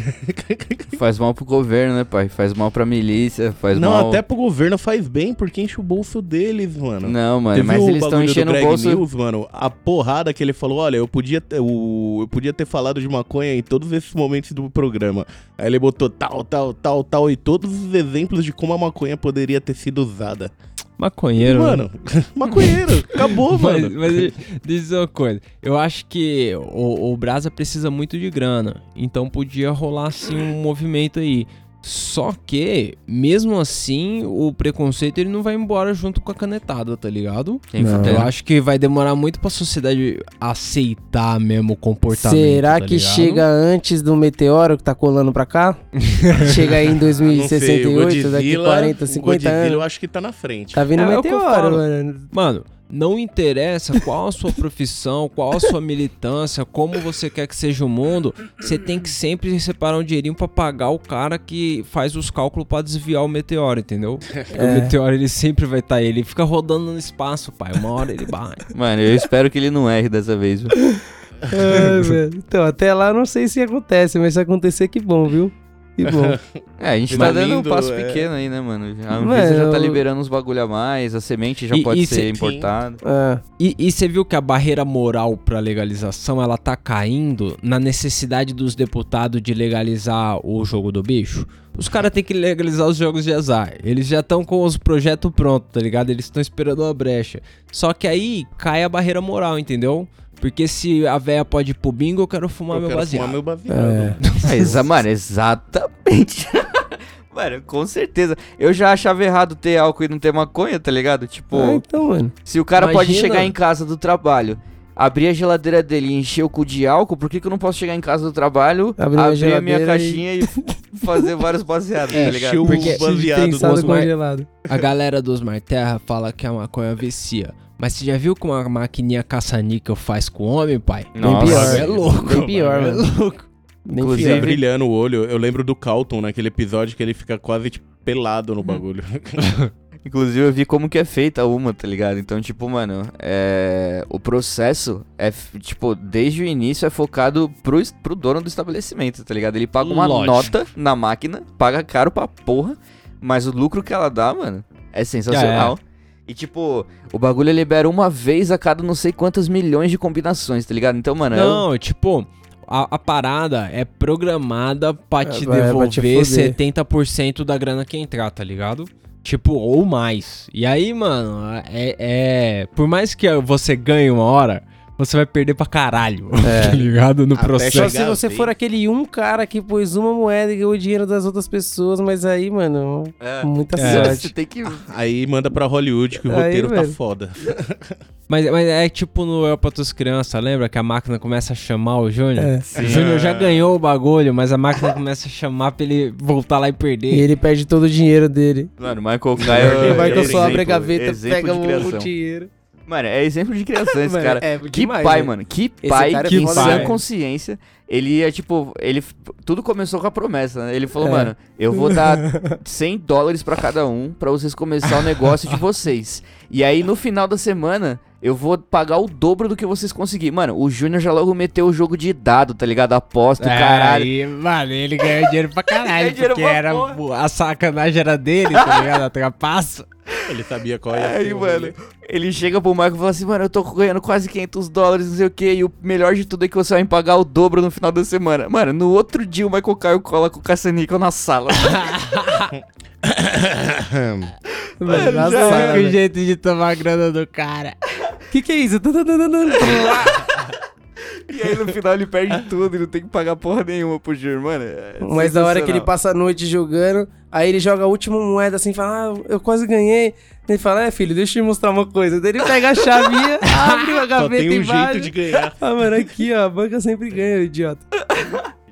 Faz mal pro governo, né, pai? Faz mal pra milícia, faz não, mal... até pro governo faz bem, porque enche o bolso deles, mano. Não, mano, Você mas eles o estão bagulho do enchendo o Greg bolso... News, mano? A porrada que ele falou, olha, eu podia, ter, o, eu podia ter falado de maconha em todos esses momentos do programa. Aí ele botou tal, tal, tal, tal, e todos os exemplos de como a maconha poderia ter sido usada. Maconheiro. né? mano, maconheiro, acabou, Mas, mano. mas deixa eu dizer uma coisa. Eu acho que o, o Brasa precisa muito de grana. Então podia rolar assim um movimento aí. Só que, mesmo assim, o preconceito ele não vai embora junto com a canetada, tá ligado? Não. Eu acho que vai demorar muito pra sociedade aceitar mesmo o comportamento. Será tá que ligado? chega antes do meteoro que tá colando pra cá? chega aí em Ah, Não sei, o 2068, daqui Godzilla- 40, o 50 Godzilla eu anos. acho que tá na frente. Tá vindo É, o é meteoro, mano. Mano, não interessa qual a sua profissão, qual a sua militância, como você quer que seja o mundo, você tem que sempre separar um dinheirinho pra pagar o cara que faz os cálculos pra desviar o meteoro, entendeu? Porque O meteoro ele sempre vai estar aí, ele fica rodando no espaço, pai. Uma hora ele bate. Mano, eu espero que ele não erre dessa vez, viu? Ai, velho. Então, até lá eu não sei se acontece, mas se acontecer, que bom, viu? Que bom. É, a gente Tá tá dando um lindo, passo é. pequeno aí, né, mano? A Anvisa já tá eu- liberando uns bagulho a mais, a semente já E- pode e ser cê- importada. E, e você viu que a barreira moral pra legalização ela tá caindo na necessidade dos deputados de legalizar o jogo do bicho? Os caras têm que legalizar os jogos de azar. Eles já estão com os projetos prontos, tá ligado? Eles estão esperando uma brecha. Só que aí cai a barreira moral, entendeu? Porque se a véia pode ir pro bingo, eu quero fumar eu meu quero baseado. fumar meu baseado. é. É, exa mano, exatamente. mano, com certeza. Eu já achava errado ter álcool e não ter maconha, tá ligado? Tipo, Ah, então, mano. se o cara pode imagina- chegar em casa do trabalho, abrir a geladeira dele e encher o cu de álcool, por que, que eu não posso chegar em casa do trabalho, Abrir abrir, a a minha caixinha e, fazer vários baseados, tá ligado? Encheu o Porque- baseado do Mar- congelado. A galera dos Marterra fala que a maconha vicia. Mas você já viu como a maquininha caça-níquel faz com o homem, pai? Nossa. Bem pior. É louco. Bem pior, É mano. louco. Nem Inclusive- brilhando o olho. Eu lembro do Calton naquele episódio que ele fica quase tipo, pelado no bagulho. Inclusive eu vi como que é feita uma, tá ligado? Então, tipo, mano, é... o processo é, tipo, desde o início é focado pro, es- pro dono do estabelecimento, tá ligado? Ele paga uma Lógico. nota na máquina, paga caro pra porra, mas o lucro que ela dá, mano, é sensacional. E, tipo, o bagulho libera uma vez a cada não sei quantas milhões de combinações, tá ligado? Então, mano, é Não, tipo, a, a parada é programada pra te É, vai- pra devolver te foder. 70% da grana que entrar, tá ligado? Tipo, ou mais. E aí, mano, é, é- Por mais que você ganhe uma hora, você vai perder pra caralho, É. tá ligado? No Até Só processo. se chegar você a for aquele um cara que pôs uma moeda e ganhou o dinheiro das outras pessoas, mas aí, mano, é, muita É. você sorte. tem que... Aí manda pra Hollywood que o Aí, roteiro tá foda. Mas, mas é tipo no Eu pra Tuas Crianças, lembra? Que a máquina começa a chamar o Júnior? É. O Júnior já ganhou o bagulho, mas a máquina começa a chamar pra ele voltar lá e perder. E ele perde todo o dinheiro dele. Mano, Michael O Caio... Michael é só abre a gaveta, exemplo pega o dinheiro. Mano, é exemplo de criação esse Mano, cara. é que demais, pai, mano. Que Esse pai é que sã velho. consciência. Ele ia, tipo, ele. Tudo começou com a promessa, né? Ele falou, É. mano, eu vou dar 100 dólares pra cada um pra vocês começar o negócio de vocês. E aí, no final da semana, eu vou pagar o dobro do que vocês conseguirem. Mano, o Júnior já logo meteu o jogo de dado, tá ligado? Aposta, o caralho. É, Aí, mano, ele ganhou dinheiro pra caralho, dinheiro porque pra era, porra. a sacanagem era dele, tá ligado? A trapaça. Ele sabia qual ia Aí, mano, ele chega pro Michael e fala assim, mano, eu tô ganhando quase 500 dólares, não sei o que, e o melhor de tudo é que você vai me pagar o dobro no final da semana. Mano, no outro dia o Michael Caio cola com o caça-níquel na sala. Mano, na já É o jeito de tomar a grana do cara. Que que é isso? E aí no final ele perde tudo e não tem que pagar porra nenhuma pro Júnior, mano. é Mas da hora que ele passa a noite jogando, aí ele joga a última moeda assim e fala, ah, eu quase ganhei. Ele fala, é filho, deixa eu te mostrar uma coisa. Daí ele pega a chavinha, abre a Só gaveta tem um embaixo. jeito de ganhar. Ah, mano, aqui, ó, a banca sempre ganha, idiota.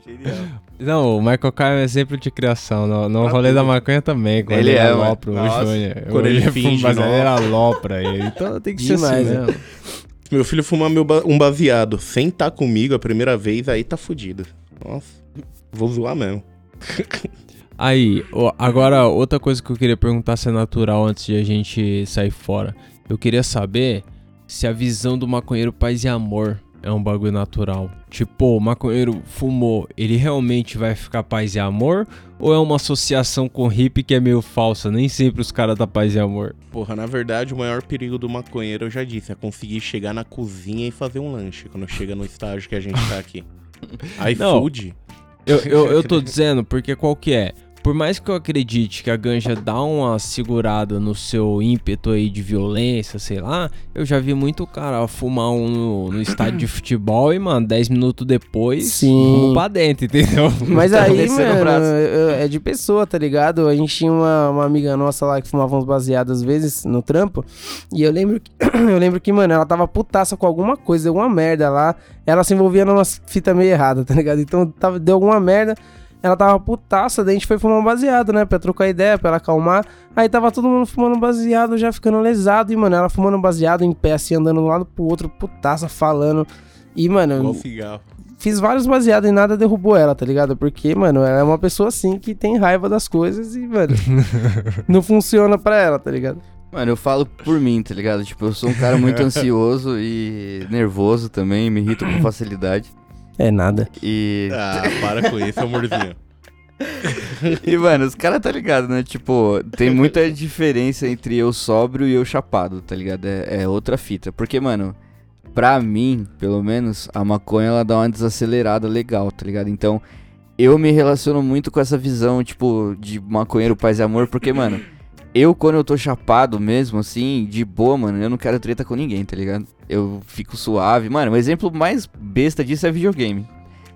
Genial. Não, o Michael Caio é exemplo de criação. No, no Pra rolê da maconha também. Quando Ele ele, é, é alopra o Júnior. quando ele Hoje finge, mas ele era alopra ele. Então tem que ser Demais, assim né? mesmo. Meu filho fumar ba- um baseado sem tá comigo a primeira vez, aí tá fudido. Nossa, vou zoar mesmo. Aí, agora outra coisa que eu queria perguntar se é natural antes de a gente sair fora. Eu queria saber se a visão do maconheiro paz e amor é um bagulho natural. Tipo, o maconheiro fumou, ele realmente vai ficar paz e amor? Ou é uma associação com hippie que é meio falsa? Nem sempre os caras da paz e amor. Porra, na verdade, o maior perigo do maconheiro, eu já disse, é conseguir chegar na cozinha e fazer um lanche quando chega no estágio que a gente tá aqui. Não. iFood? Eu, eu, eu tô dizendo porque qual que é? Por mais que eu acredite que a ganja dá uma segurada no seu ímpeto aí de violência, sei lá, eu já vi muito cara fumar um no, no estádio de futebol e, mano, 10 minutos depois, Sim. rumo pra dentro, entendeu? Mas Tá aí, mano, é de pessoa, tá ligado? A gente tinha uma, uma amiga nossa lá que fumava uns baseados às vezes no trampo. E eu lembro que, eu lembro que, mano, ela tava putaça com alguma coisa, alguma merda lá. Ela se envolvia numa fita meio errada, tá ligado? Então tava, deu alguma merda. Ela tava putaça, daí a gente foi fumar um baseado, né? Pra trocar ideia, pra ela acalmar. Aí tava todo mundo fumando baseado, já ficando lesado. E, mano, ela fumando baseado em pé, assim, andando de um lado pro outro, putaça, falando. E, mano, fiz vários baseados e nada derrubou ela, tá ligado? Porque, mano, ela é uma pessoa assim que tem raiva das coisas e, mano, não funciona pra ela, tá ligado? Mano, eu falo por mim, tá ligado? Tipo, eu sou um cara muito ansioso e nervoso também, me irrito com facilidade. É nada. E. Ah, para com isso, amorzinho. E, mano, os caras tá ligado, né? Tipo, tem muita diferença entre eu sóbrio e eu chapado, tá ligado? É, é outra fita. Porque, mano, pra mim, pelo menos, a maconha ela dá uma desacelerada legal, tá ligado? Então, eu me relaciono muito com essa visão, tipo, de maconheiro paz e amor, porque, mano, eu quando eu tô chapado mesmo, assim, de boa, mano, eu não quero treta com ninguém, tá ligado? Eu fico suave. Mano, o exemplo mais besta disso é videogame.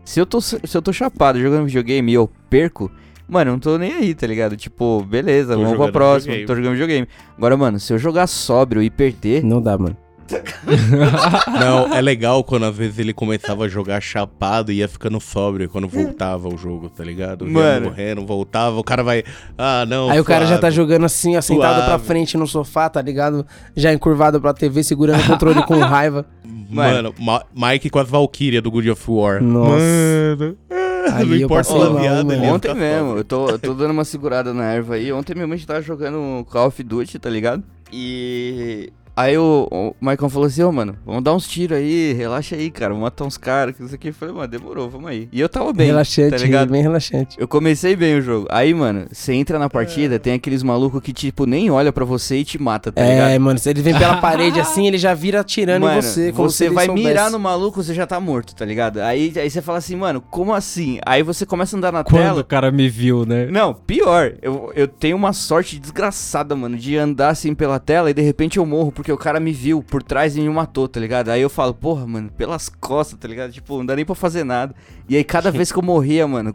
Se eu tô, se eu tô chapado jogando videogame e eu perco, mano, eu não tô nem aí, tá ligado? Tipo, beleza, Tô vamos pra próxima, videogame. tô jogando videogame. Agora, mano, se eu jogar sóbrio e perder, Não dá, mano. Não, é legal quando às vezes ele começava a jogar chapado e ia ficando sóbrio quando voltava o jogo, tá ligado? Ia Mano. morrendo, voltava, o cara vai. Ah, não. Aí o cara já tá jogando assim, ó, sentado pra Suave. frente no sofá, tá ligado? Já encurvado pra TV, segurando o controle com raiva. Mano, Ma- Mike com as Valkyria do Good of War. Nossa. Mano. Ali não eu importa passei a mal, piada, mano. ele ia Ontem mesmo, eu tô, eu tô dando uma segurada na erva aí. Ontem minha mãe tava jogando Call of Duty, tá ligado? E. Aí o, o Maicon falou assim, ô mano, vamos dar uns tiros aí, relaxa aí, cara, vamos matar uns caras, que isso aqui. Eu falei, mano, demorou, vamos aí. E eu tava bem, relaxante, tá ligado? bem relaxante. Eu comecei bem o jogo. Aí, mano, você entra na partida, tem aqueles malucos que, tipo, nem olha pra você e te mata, tá ligado? É, mano, se ele vem pela parede assim, ele já vira atirando Mano, em você. Como você vai soubesse. mirar no maluco, você já tá morto, tá ligado? Aí, aí você fala assim, mano, como assim? Aí você começa a andar na Quando tela. o cara me viu, né? Não, pior, eu, eu tenho uma sorte desgraçada, mano, de andar assim pela tela e de repente eu morro porque o cara me viu por trás e me matou, tá ligado? Aí eu falo, porra, mano, pelas costas, tá ligado? Tipo, não dá nem pra fazer nada. E aí cada vez que eu morria, mano,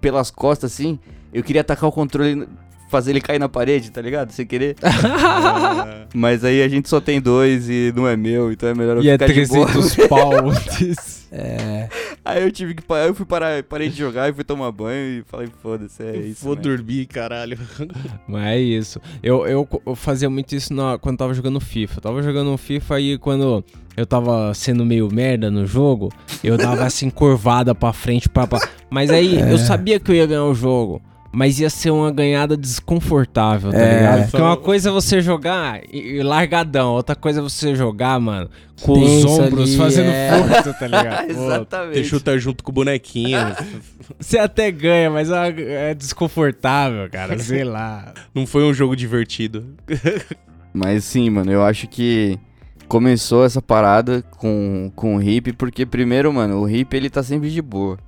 pelas costas assim, eu queria atacar o controle, fazer ele cair na parede, tá ligado? Sem querer. Ah, Mas aí a gente só tem dois e não é meu, então é melhor eu E é ficar de boa. 300 pau. É. Aí eu tive que parar, eu fui parar, parei de jogar e fui tomar banho e falei, foda-se, é isso. Vou né? dormir, caralho. Mas é isso. Eu, eu, eu fazia muito isso na, quando tava jogando FIFA. Eu tava jogando FIFA e quando eu tava sendo meio merda no jogo, eu dava essa encurvada pra frente. Pra, pra- Mas aí eu sabia que eu ia ganhar o jogo. Mas ia ser uma ganhada desconfortável, tá É. ligado? Porque uma coisa é você jogar e, e largadão, outra coisa é você jogar, mano, com Tenso os ombros ali, fazendo é. força, tá ligado? Exatamente. Você chuta junto com o bonequinho. Você até ganha, mas é é desconfortável, cara. Sei lá. Não foi um jogo divertido. Mas sim, mano, eu acho que começou essa parada com, com o hip, porque primeiro, mano, o hip ele tá sempre de boa.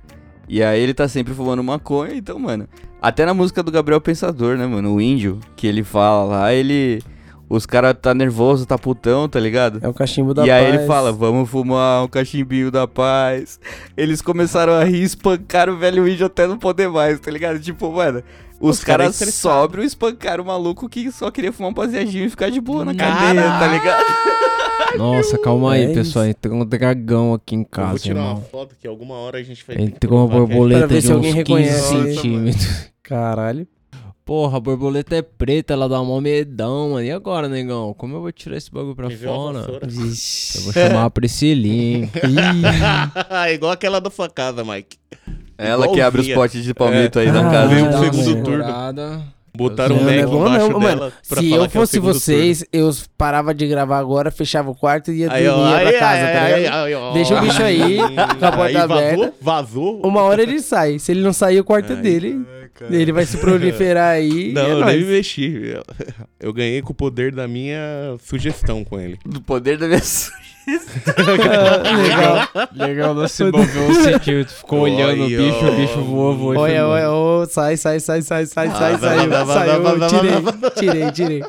E aí ele tá sempre fumando maconha, então, mano. Até na música do Gabriel Pensador, né, mano? O índio, que ele fala lá, ele. Os caras tá nervoso, tá putão, tá ligado? É o cachimbo da e aí paz. ele fala, vamos fumar um cachimbinho da paz. Eles começaram a rir, espancaram o velho índio até não poder mais, tá ligado? Tipo, mano, os, Os cara caras estressados. sóbrios espancaram o maluco que só queria fumar um baseadinho e ficar de boa na cadeia, tá ligado? Nossa, calma aí, É pessoal. Entrou um dragão aqui em eu vou casa, tirar irmão. uma foto que alguma hora a gente vai Entrou uma borboleta ver de se uns alguém 15 reconhece. Nossa, centímetros. Caralho. Porra, a borboleta é preta, ela dá um medão, mano. E agora, negão? Como eu vou tirar esse bagulho pra fora? Eu vou chamar a Priscilinha, hein? Igual aquela da sua casa, Mike. Ela que abre os potes de palmito aí Ah, da casa. Veio um não, segundo mano. turno. Botaram um é Mac bom embaixo não, dela mano. pra Se falar eu que é fosse segundo vocês, eu parava de gravar agora, fechava o quarto e ia turno. Dormir aí, pra casa, aí, tá aí, aí. Deixa o bicho aí, com a porta Aí vazou, aberta. Vazou. Uma hora ele sai. Se ele não sair, o quarto é Ai. Dele. Ele vai se proliferar aí. Não, e é eu nem me mexi. Eu, ganhei com o poder da minha sugestão com ele. Do poder da minha. su- legal. Legal, não se moveu. Tu ficou olhando o bicho, o bicho voou, voou. Olha, olha, ô, sai, sai, sai, sai, sai, sai, Ah, saiu, tirei, tirei, tirei.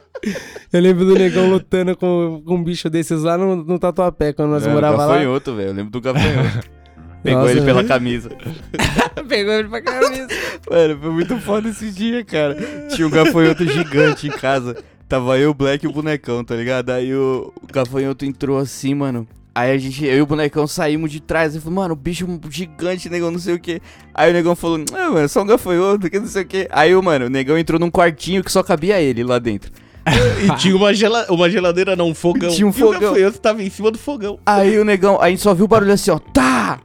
Eu lembro do negão lutando com, com um bicho desses lá no, no Tatuapé, quando nós Não, morava lá. gafanhoto, velho. Eu lembro do gafanhoto. Pegou Nossa, ele pela velho. camisa. Pegou ele pra camisa. Mano, foi muito foda esse dia, cara. Tinha um gafanhoto gigante em casa. Tava eu, o Black e o bonecão, tá ligado? Aí o, o gafanhoto entrou assim, mano. Aí a gente, eu e o bonecão saímos de trás. Eu falei, mano, o bicho gigante, negão, não sei o que. Aí o negão falou, ah, mano, só um gafanhoto, que não sei o que. Aí, o mano, o negão entrou num quartinho que só cabia ele lá dentro. E tinha uma, gela- uma geladeira, não, um fogão. Tinha um E o fogão. gafanhoto tava em cima do fogão. Aí o negão, aí a gente só viu o barulho assim, ó, tá!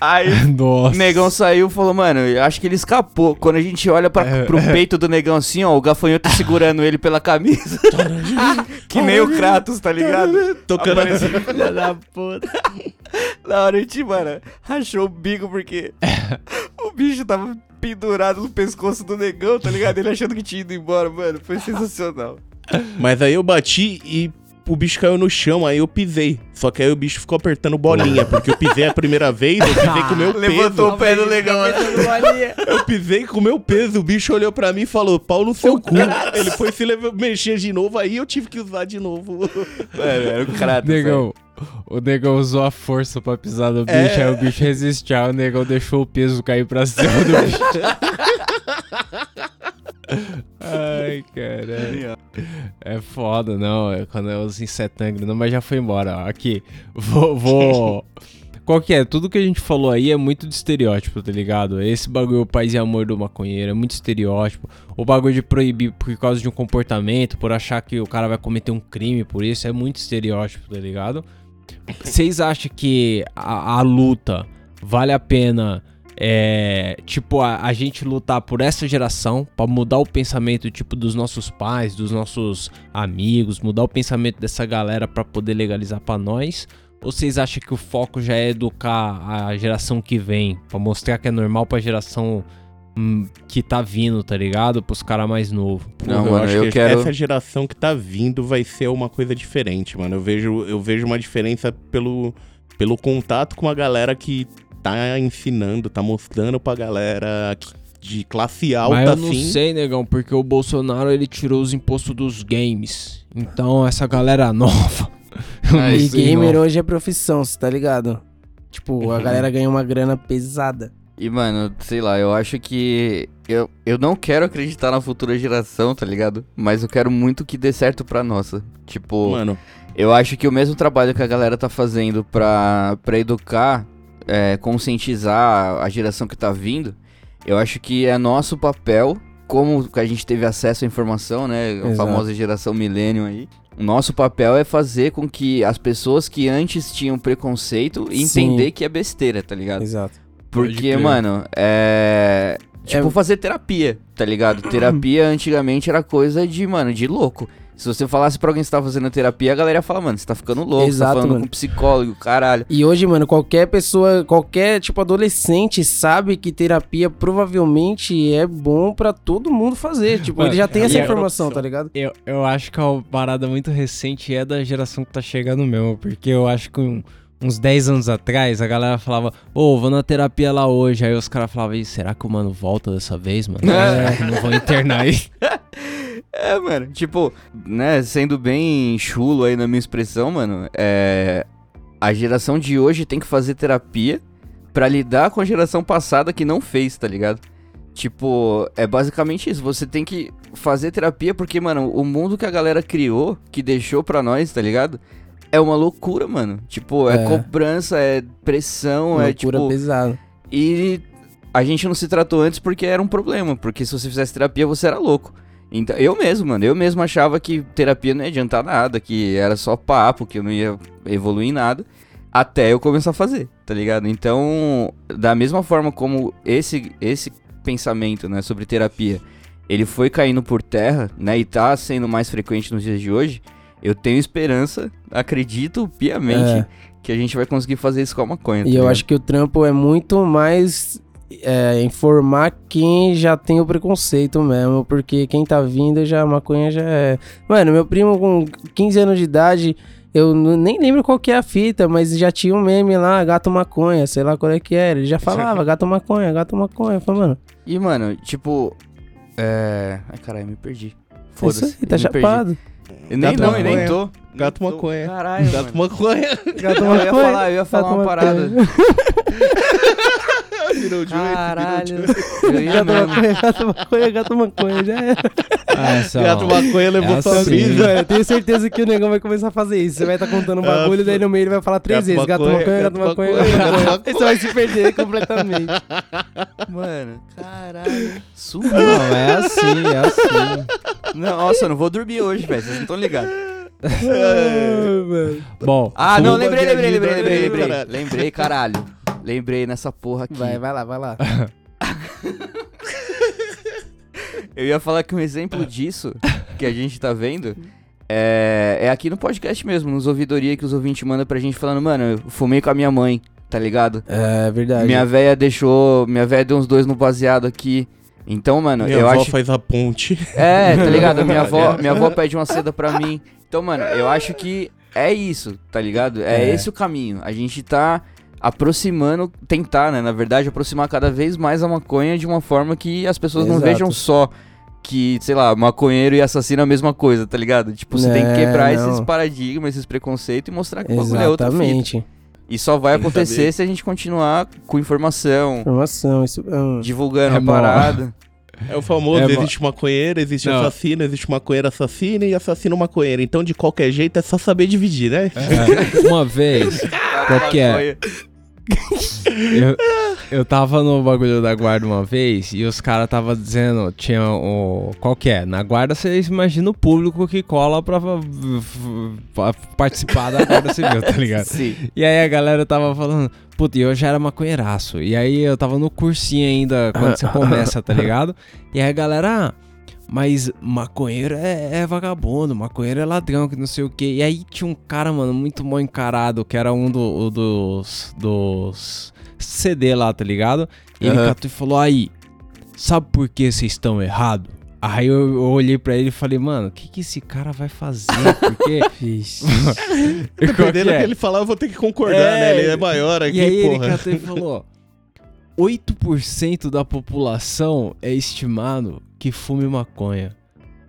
Aí Nossa. O negão saiu e falou, mano, eu acho que ele escapou. Quando a gente olha pra, É. pro peito do negão assim, ó, o gafanhoto segurando ele pela camisa. que nem o Kratos, tá ligado? Tocando Apareceu- Filha da puta. Na hora a gente, mano, rachou o bico porque o bicho tava pendurado no pescoço do negão, tá ligado? Ele achando que tinha ido embora, mano. Foi sensacional. Mas aí eu bati e o bicho caiu no chão, aí eu pisei. Só que aí o bicho ficou apertando bolinha, porque eu pisei a primeira vez, eu pisei com o meu Levantou peso. o pé do negão. Eu pisei com o meu peso, o bicho olhou pra mim e falou, pau no seu cu. Ele foi se mexer de novo, aí eu tive que usar de novo. Mano, era o Kratos. Negão, o negão usou a força pra pisar no bicho, É. aí o bicho resistiu, aí o negão deixou o peso cair pra cima do bicho. Ai, caralho. É foda, não. É quando é os insetangres, não, mas já foi embora. ó. Aqui, vou. vou... Qual que é? Tudo que a gente falou aí é muito de estereótipo, tá ligado? Esse bagulho, o paz e amor do maconheiro, é muito estereótipo. O bagulho de proibir por causa de um comportamento, por achar que o cara vai cometer um crime por isso, é muito estereótipo, tá ligado? Vocês acham que a, a luta vale a pena, é, tipo, a, a gente lutar por essa geração pra mudar o pensamento, tipo, dos nossos pais, dos nossos amigos, mudar o pensamento dessa galera pra poder legalizar pra nós? Ou vocês acham que o foco já é educar a geração que vem, Pra mostrar que é normal pra geração hum, que tá vindo, tá ligado? Pros caras mais novos. Não, eu mano, acho eu que quero- essa geração que tá vindo vai ser uma coisa diferente, mano. Eu vejo, eu vejo uma diferença pelo, pelo contato com a galera que tá ensinando, tá mostrando pra galera que- de classe alta, Mas eu não assim. sei, negão, porque o Bolsonaro ele tirou os impostos dos games. Então essa galera nova. eu Ah, E gamer não. hoje é profissão, cê tá ligado? Tipo, a galera ganha uma grana pesada. E, mano, sei lá, eu acho que. Eu, eu não quero acreditar na futura geração, tá ligado? Mas eu quero muito que dê certo pra nossa. Tipo, Mano, eu acho que o mesmo trabalho que a galera tá fazendo pra, pra educar, é, conscientizar a geração que tá vindo, eu acho que é nosso papel, como a gente teve acesso à informação, né? A Exato. famosa geração milênio aí. O nosso papel é fazer com que as pessoas que antes tinham preconceito Sim. entender que é besteira, tá ligado? Exato. Porque, mano, é. Tipo, É- fazer terapia, tá ligado? Terapia antigamente era coisa de, mano, de louco. Se você falasse pra alguém que você tá fazendo terapia, a galera ia falar, mano, você tá ficando louco, tá Exato, falando mano. com psicólogo, caralho. E hoje, mano, qualquer pessoa, qualquer, tipo, adolescente sabe que terapia provavelmente é bom pra todo mundo fazer. Tipo, Mano, ele já tem essa é informação, tá ligado? Eu, eu acho que é uma parada muito recente e é da geração que tá chegando mesmo. Porque eu acho que um- uns 10 anos atrás a galera falava, ô, vou na terapia lá hoje. Aí os caras falavam, "Ih, será que o mano volta dessa vez, mano? Que não vão internar aí? É, mano, tipo, né, sendo bem chulo aí na minha expressão, mano, é. A geração de hoje tem que fazer terapia pra lidar com a geração passada que não fez, tá ligado? Tipo, é basicamente isso. Você tem que fazer terapia porque, mano, o mundo que a galera criou, que deixou pra nós, tá ligado? É uma loucura, mano. Tipo, é, É. cobrança, é pressão, é Loucura tipo. pesada. E a gente não se tratou antes porque era um problema. Porque se você fizesse terapia, você era louco. Então, eu mesmo, mano, eu mesmo achava que terapia não ia adiantar nada, que era só papo, que eu não ia evoluir em nada, até eu começar a fazer, tá ligado? Então, da mesma forma como esse, esse pensamento, né, sobre terapia, ele foi caindo por terra, né, e tá sendo mais frequente nos dias de hoje, eu tenho esperança, acredito piamente, É. que a gente vai conseguir fazer isso com a maconha. tá E eu ligado? acho que o trampo é muito mais é, informar quem já tem o preconceito mesmo, porque quem tá vindo já, a maconha já é. Mano, meu primo com 15 anos de idade, eu nem lembro qual que é a fita, mas já tinha um meme lá, gato maconha, sei lá qual é que era. Ele já falava, gato maconha, gato maconha. Eu falei, mano, E, mano, tipo. É. Ai, caralho, me perdi. isso Foda-se. aí, tá chapado. Eu nem Gato não, eu nem maconha. tô. Gato maconha. Caralho, Gato mano. maconha. Gato Não, eu ia falar, eu ia falar gato uma maconha. parada. Virou de Caralho. Eu ia Gato maconha, gato maconha, gato maconha, já era. Ah, essa, Gato maconha levou É sua assim. brisa. Mano, eu tenho certeza que o negão vai começar a fazer isso. Você vai estar contando um bagulho, daí no meio ele vai falar três Gato vezes: gato maconha, maconha, gato gato maconha, gato gato maconha. Aí você vai se perder completamente. Mano, caralho. Sumiu. Não, é assim, é assim. Não, nossa, eu não vou dormir hoje, velho. Vocês não estão ligados. Bom, Ah, não, lembrei, lembrei, lembrei, lembrei, lembrei. Lembrei, caralho. Lembrei nessa porra aqui. Vai, vai lá, vai lá. Eu ia falar que um exemplo disso que a gente tá vendo é, é aqui no podcast mesmo, nos ouvidoria que os ouvintes mandam pra gente falando, mano, eu fumei com a minha mãe, tá ligado? É verdade. Minha véia deixou. Minha véia deu uns dois no baseado aqui. Então, mano, Minha eu avó acho. faz a ponte. É, tá ligado? Minha avó, minha avó pede uma seda pra mim. Então, mano, eu acho que é isso, tá ligado? É, É. esse o caminho. A gente tá aproximando, tentar, né? Na verdade, aproximar cada vez mais a maconha de uma forma que as pessoas não Exato. vejam só que, sei lá, maconheiro e assassino é a mesma coisa, tá ligado? Tipo, você tem que É, quebrar não. esses paradigmas, esses preconceitos e mostrar que o bagulho é outra fita. Exatamente. E só vai acontecer se a gente continuar com informação, Informação, isso. hum. divulgando É a parada. É o famoso, É, existe maconheiro, existe Não. assassino, existe maconheiro assassino e assassino maconheiro. Então, de qualquer jeito, é só saber dividir, né? é, uma vez, qual que é? Eu, eu tava no bagulho da guarda uma vez e os caras tava dizendo, tinha o. Qual que é? Na guarda vocês imaginam o público que cola pra, pra participar da guarda civil, tá ligado? Sim. E aí a galera tava falando, puta, e eu já era maconheiraço. E aí eu tava no cursinho ainda, quando você começa, tá ligado? E aí a galera, ah, mas maconheiro é, é vagabundo, maconheiro é ladrão, que não sei o quê. E aí tinha um cara, mano, muito mal encarado, que era um do- dos, dos CD lá, tá ligado? E ele catou e falou, aí, sabe por que vocês estão errados? Aí eu, eu olhei pra ele e falei, mano, o que, que esse cara vai fazer? Porque. Que Dependendo do é? que ele falar, eu vou ter que concordar, É, né? Ele é maior aqui, E aí ele porra. catou e falou: 8% da população é estimado que fume maconha.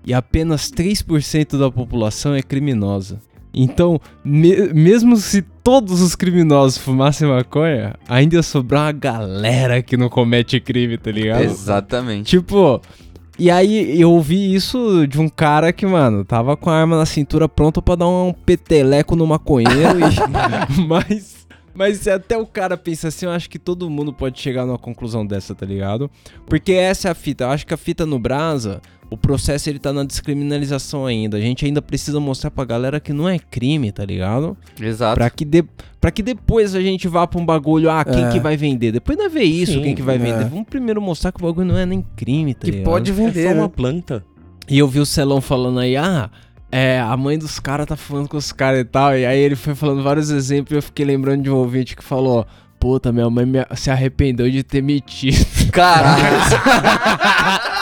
E apenas 3% da população é criminosa. Então, me- mesmo se todos os criminosos fumassem maconha, ainda ia sobrar uma galera que não comete crime, tá ligado? Exatamente. Tipo, e aí eu ouvi isso de um cara que, mano, tava com a arma na cintura pronta pra dar um peteleco no maconheiro e. mas. Mas se até o cara pensa assim, eu acho que todo mundo pode chegar numa conclusão dessa, tá ligado? Porque essa é a fita. Eu acho que a fita no Brasa, o processo ele tá na descriminalização ainda. A gente ainda precisa mostrar pra galera que não é crime, tá ligado? Exato. Pra que, de... pra que depois a gente vá pra um bagulho, ah, quem É. que vai vender? Depois não é ver isso, Sim, quem que vai é. vender. Vamos primeiro mostrar que o bagulho não é nem crime, tá Que ligado? pode É vender, só né? uma planta. E eu vi o Celão falando aí, ah, é, a mãe dos caras tá falando com os caras e tal. E aí ele foi falando vários exemplos e eu fiquei lembrando de um ouvinte que falou, puta, minha mãe me- se arrependeu de ter metido. Caralho.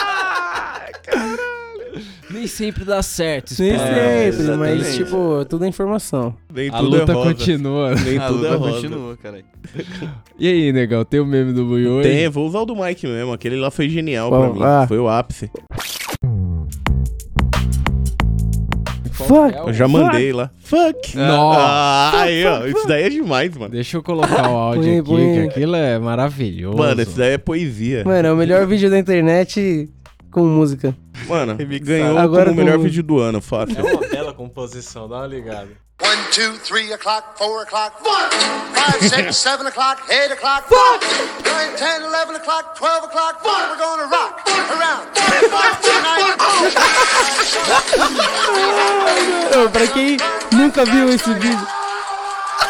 Nem sempre dá certo, Nem espera. É, sempre, mas exatamente. tipo, tudo é informação. Nem A tudo luta é continua. Nem A tudo é luta rosa. continua, caralho. E aí, negão, tem o meme do Buiu Tem, vou usar o do Mike mesmo. Aquele lá foi genial Bom, pra mim. ah. Foi o ápice. Fuck! É Eu já mandei lá. Fuck! Nossa. Ah, aí, ó. Isso daí é demais, mano. Deixa eu colocar o áudio aqui, põe. que aquilo é maravilhoso. Mano, isso daí é poesia. Mano, é o melhor vídeo da internet com música. Mano, ganhou Agora como o melhor com- vídeo do ano, fácil. É uma bela composição, dá uma ligada. One, two, three o'clock, four o'clock, five, six, seven o'clock, eight o'clock, nine, ten, eleven o'clock, twelve o'clock. We're gonna rock around. Tonight. Ô, pra quem nunca viu esse vídeo.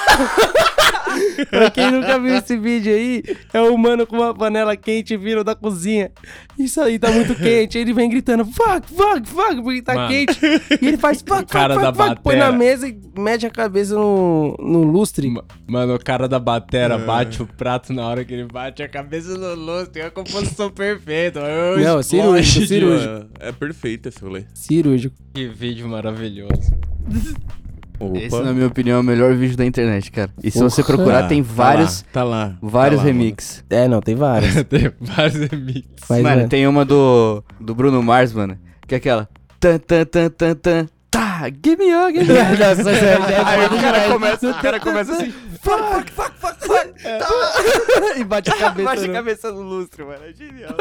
pra quem nunca viu esse vídeo aí, é o mano com uma panela quente vindo da cozinha. Isso aí tá muito quente. Ele vem gritando, fuck, fuck, fuck, porque tá Mano. quente. E ele faz fuck, fuck, cara fuck, da fuck, põe na batera. mesa e mete a cabeça no, no lustre. Ma- Mano, o cara da batera É. bate o prato na hora que ele bate a cabeça no lustre. É a composição perfeita. Eu Não, explode, cirúrgico, cirúrgico. É, é perfeito esse rolê. Cirúrgico. Que vídeo maravilhoso. Opa. Esse, na minha opinião, é o melhor vídeo da internet, cara. E se Porra. você procurar, tem Tá vários, lá, Tá lá. vários tá lá, mano. remixes. É, não, tem várias. Tem vários remixes. Mas, mano, mano, tem uma do, do Bruno Mars, mano. Que é aquela. Tan, tan, tan, tan, tan. Tá, give me a, give me ideia é Aí o cara começa, o cara começa assim. Fuck, fuck, fuck, fuck, fuck. e bate a cabeça. Baixa a no- cabeça no lustre, mano. É genial.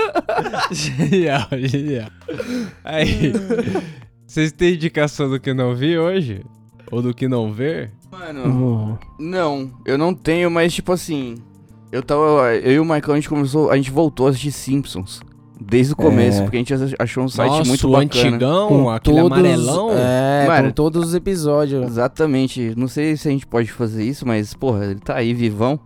Genial, genial. Aí, vocês têm indicação do que não vi hoje? Ou do que não ver? Mano, Hum. não, eu não tenho, mas tipo assim. Eu tava. Eu e o Michael, a gente começou. A gente voltou a assistir Simpsons. Desde o começo, É. porque a gente achou um site Nossa, muito o bacana. antigão, aquele amarelão. É, Mano. com todos os episódios. Exatamente. Não sei se a gente pode fazer isso, mas, porra, ele tá aí vivão.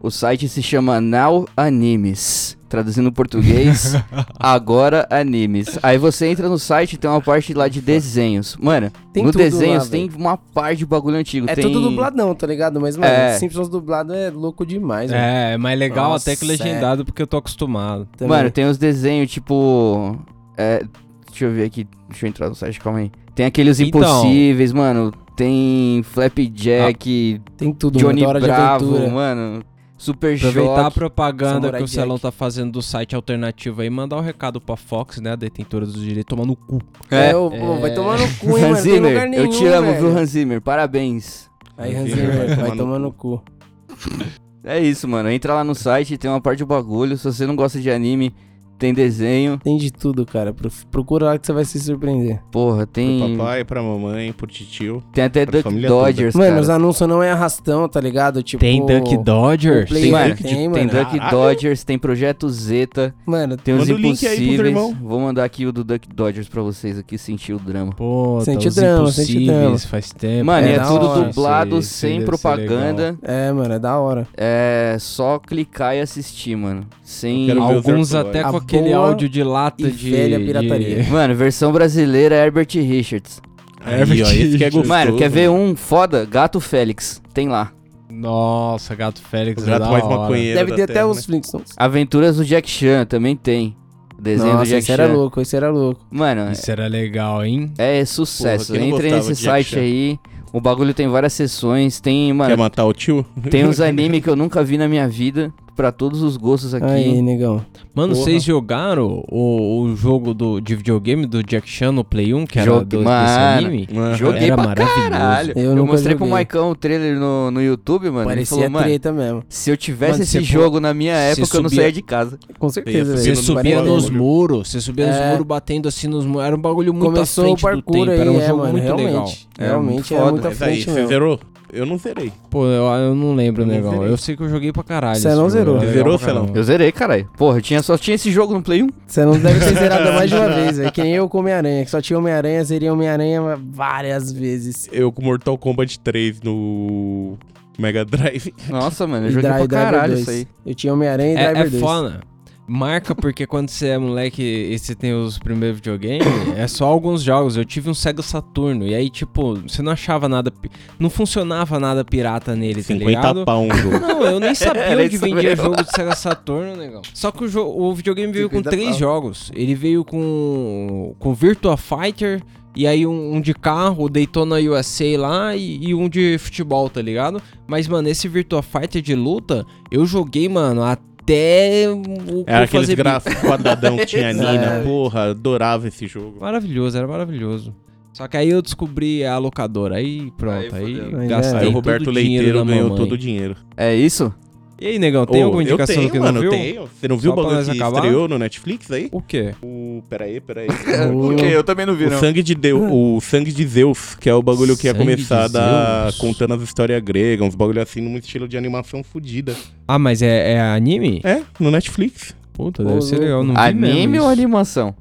O site se chama Now Animes. Traduzindo em português, agora animes. Aí você entra no site e tem uma parte lá de desenhos. Mano, Tem no lá, desenhos velho. tem uma parte de bagulho antigo. É tem... tudo dubladão, tá ligado? Mas, mano, É. Simpsons dublado é louco demais, velho. É, é mais legal Nossa, até que legendado, porque eu tô acostumado. Também. Mano, tem os desenhos tipo. É, deixa eu ver aqui. Deixa eu entrar no site, calma aí. Tem aqueles Então. impossíveis, mano. Tem Flapjack, tem tudo, Johnny mano. Bravo, mano. Super Aproveitar a Choque. propaganda Samurai que o Celão tá fazendo do site alternativo aí, mandar um recado pra Fox, né, a detentora dos direitos, tomar no cu. É, É. ô, pô, vai tomar no cu, hein, Hans mano. Tem lugar Zimmer, nenhum, eu te amo, velho. viu, Hans Zimmer? Parabéns. Aí, Hans Zimmer vai tomar no cu. É isso, mano. Entra lá no site, tem uma parte do bagulho. Se você não gosta de anime, tem desenho. Tem de tudo, cara. Pro- Procura lá que você vai se surpreender. Porra, Pro tem. papai, pra mamãe, pro titio. Tem até Duck Dodgers, Mano, cara. os anúncios não é arrastão, tá ligado? Tipo, Tem Duck Dodgers? o Play Tem, Mano, Duck, tem, tem. Duck. Dodgers, tem Projeto Zeta, Mano, tem os o Impossíveis. irmão. Vou mandar aqui o do Duck Dodgers pra vocês aqui sentir o drama. Pô, Sente tá os drama, sente impossíveis, drama. faz tempo. Mano, É é tudo hora. dublado, Isso sem propaganda. é, mano, é da hora. É só clicar e assistir, mano. Sem. Alguns até A com aquele boa áudio de lata e de... velha pirataria. de- Mano, versão brasileira é Herbert Richards. Aí, ó, esse que é gostoso. Mano, quer ver um foda? Gato Félix. Tem lá. Nossa, Gato Félix O é gato da mais hora. maconheiro Deve ter até terra, os né? Flintstones. Aventuras do Jack Chan também tem. Desenho do Nossa, Jack esse era Chan. louco, esse era louco. Mano, Isso era legal, hein? é sucesso. Porra, gostava nesse site Chan? aí. O bagulho tem várias sessões. Tem, Quer mano, matar o tio? tem uns anime que eu nunca vi na minha vida. Pra todos os gostos aqui. Aí, negão. Mano, Porra. vocês jogaram o, o jogo do, de videogame do Jack Chan no Play 1, que era Jogue- do, desse Mano, anime? Joguei Era pra maravilhoso. caralho. Eu Eu, mostrei pro joguei. Maicão o trailer no, no YouTube, mano. ele Parecia falou, mano, treta mesmo. se eu tivesse Mano, esse jogo na minha época, eu não subia- saía de casa. Com certeza, Você subia nos muros, você subia nos É. muros batendo assim nos muros. Era um bagulho muito Começou à o frente do tempo. aí, Era um é, jogo mano, muito realmente. legal. Realmente é foda. muito Mas aí, frente mesmo. Eu não zerei. Pô, eu, eu não lembro o Eu zerei. Eu sei que eu joguei pra caralho. Você não zerou? era Você zerou, caramba. Eu zerei, caralho. Porra, tinha, só tinha esse jogo no Play 1. Você não deve ter zerado mais de uma vez, velho. Que nem eu com Homem-Aranha, que só tinha Homem-Aranha, zerei Homem-Aranha várias vezes. Eu com Mortal Kombat 3 no Mega Drive. Nossa, mano, eu E joguei Dri- pra caralho isso aí. Eu tinha Homem-Aranha e É, Driver é 2. foda. Marca porque quando você é moleque e você tem os primeiros videogames, é só alguns jogos. Eu tive um Sega Saturno e aí, tipo, você não achava nada. Não funcionava nada pirata nele, tá 50 ligado? pau um jogo. Não, eu nem sabia onde vendia mesmo. jogo de Sega Saturno, negão. Só que o, o videogame veio com 50 três pau. jogos. Ele veio com, com Virtua Fighter, e aí um, um de carro, o Daytona USA lá, e, e um de futebol, tá ligado? Mas, mano, esse Virtua Fighter de luta, eu joguei, mano, até o Era bico. gráficos quadradão que tinha Nina. Exato. Porra, adorava esse jogo. Maravilhoso, era maravilhoso. Só que aí eu descobri a locadora, aí pronto, Aí aí, gastei o Roberto Leiteiro ganhou todo o dinheiro. É isso? E aí, negão, tem Ô, alguma indicação eu tenho, que mano, não viu? tenho. Você não viu Só o bagulho que acabar? estreou no Netflix aí? O quê? O... Peraí, peraí. Ok, eu também não vi, O não. sangue, de Deus, o sangue de Zeus, que é o bagulho que ia Sangue começar a de dar Zeus. contando as histórias gregas, uns bagulho assim, num estilo de animação fodida. Ah, mas é, é anime? É, no Netflix. Puta, Ô, deve ser legal. Não vi Anime mesmo ou animação?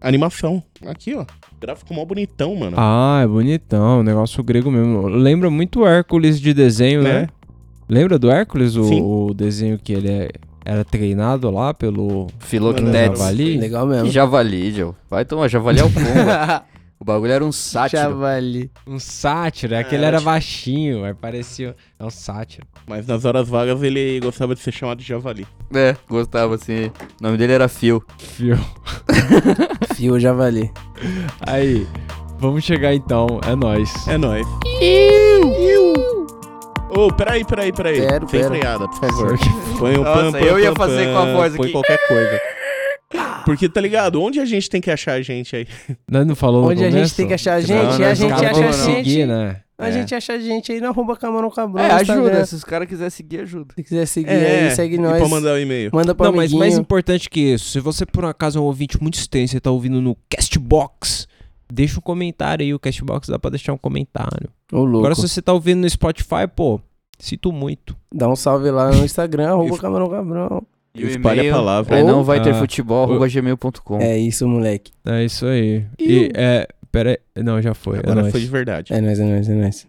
animação. Aqui, ó. Gráfico mó bonitão, mano. Ah, é bonitão, negócio grego mesmo. Lembra muito Hércules de desenho, né? Né? Lembra do Hércules, o, o desenho que ele é- era treinado lá pelo Filoquetetes. javali? Legal Que mesmo. javali, Joe. Vai tomar, javali é o pomba. o bagulho era um sátiro. Javali. Um sátiro, aquele É, era baixinho, aí parecia... É um sátiro. Mas nas horas vagas ele gostava de ser chamado de javali. É, gostava assim. O nome dele era Phil. Fio. Fio Javali. Aí, vamos chegar então, é nóis. É nóis. Ô, peraí, peraí, peraí. Quero, Sem quero. freada, por favor. Põe o Nossa, pam, pam, eu ia pam, fazer pam, com a voz Põe aqui. qualquer coisa. Porque, tá ligado? Onde a gente tem que achar a gente aí? Não, não falou Onde a gente tem que achar a Não, gente, não, e a não, gente não, acha não, a não. gente. né? A É. gente acha a gente aí no arroba camarão cabrão. É, ajuda. Se os caras quiserem seguir, ajuda. Se quiser seguir É, aí, segue E nós. pra mandar o e-mail. Manda pra Não, mas mais amiguinho. importante que isso, se você por um acaso é um ouvinte muito extenso e tá ouvindo no Castbox, deixa um comentário aí, o Castbox dá pra deixar um comentário. Ô, louco. Agora se você tá ouvindo no Spotify, pô, sinto muito. Dá um salve lá no Instagram, arroba camarão cabrão. E Espalha a palavra. é não vai ter futebol, arroba gmail.com. É isso, moleque. É isso aí. E, é, pera aí, não, já foi, é Agora nóis. foi de verdade. É nóis, é nóis, é nóis.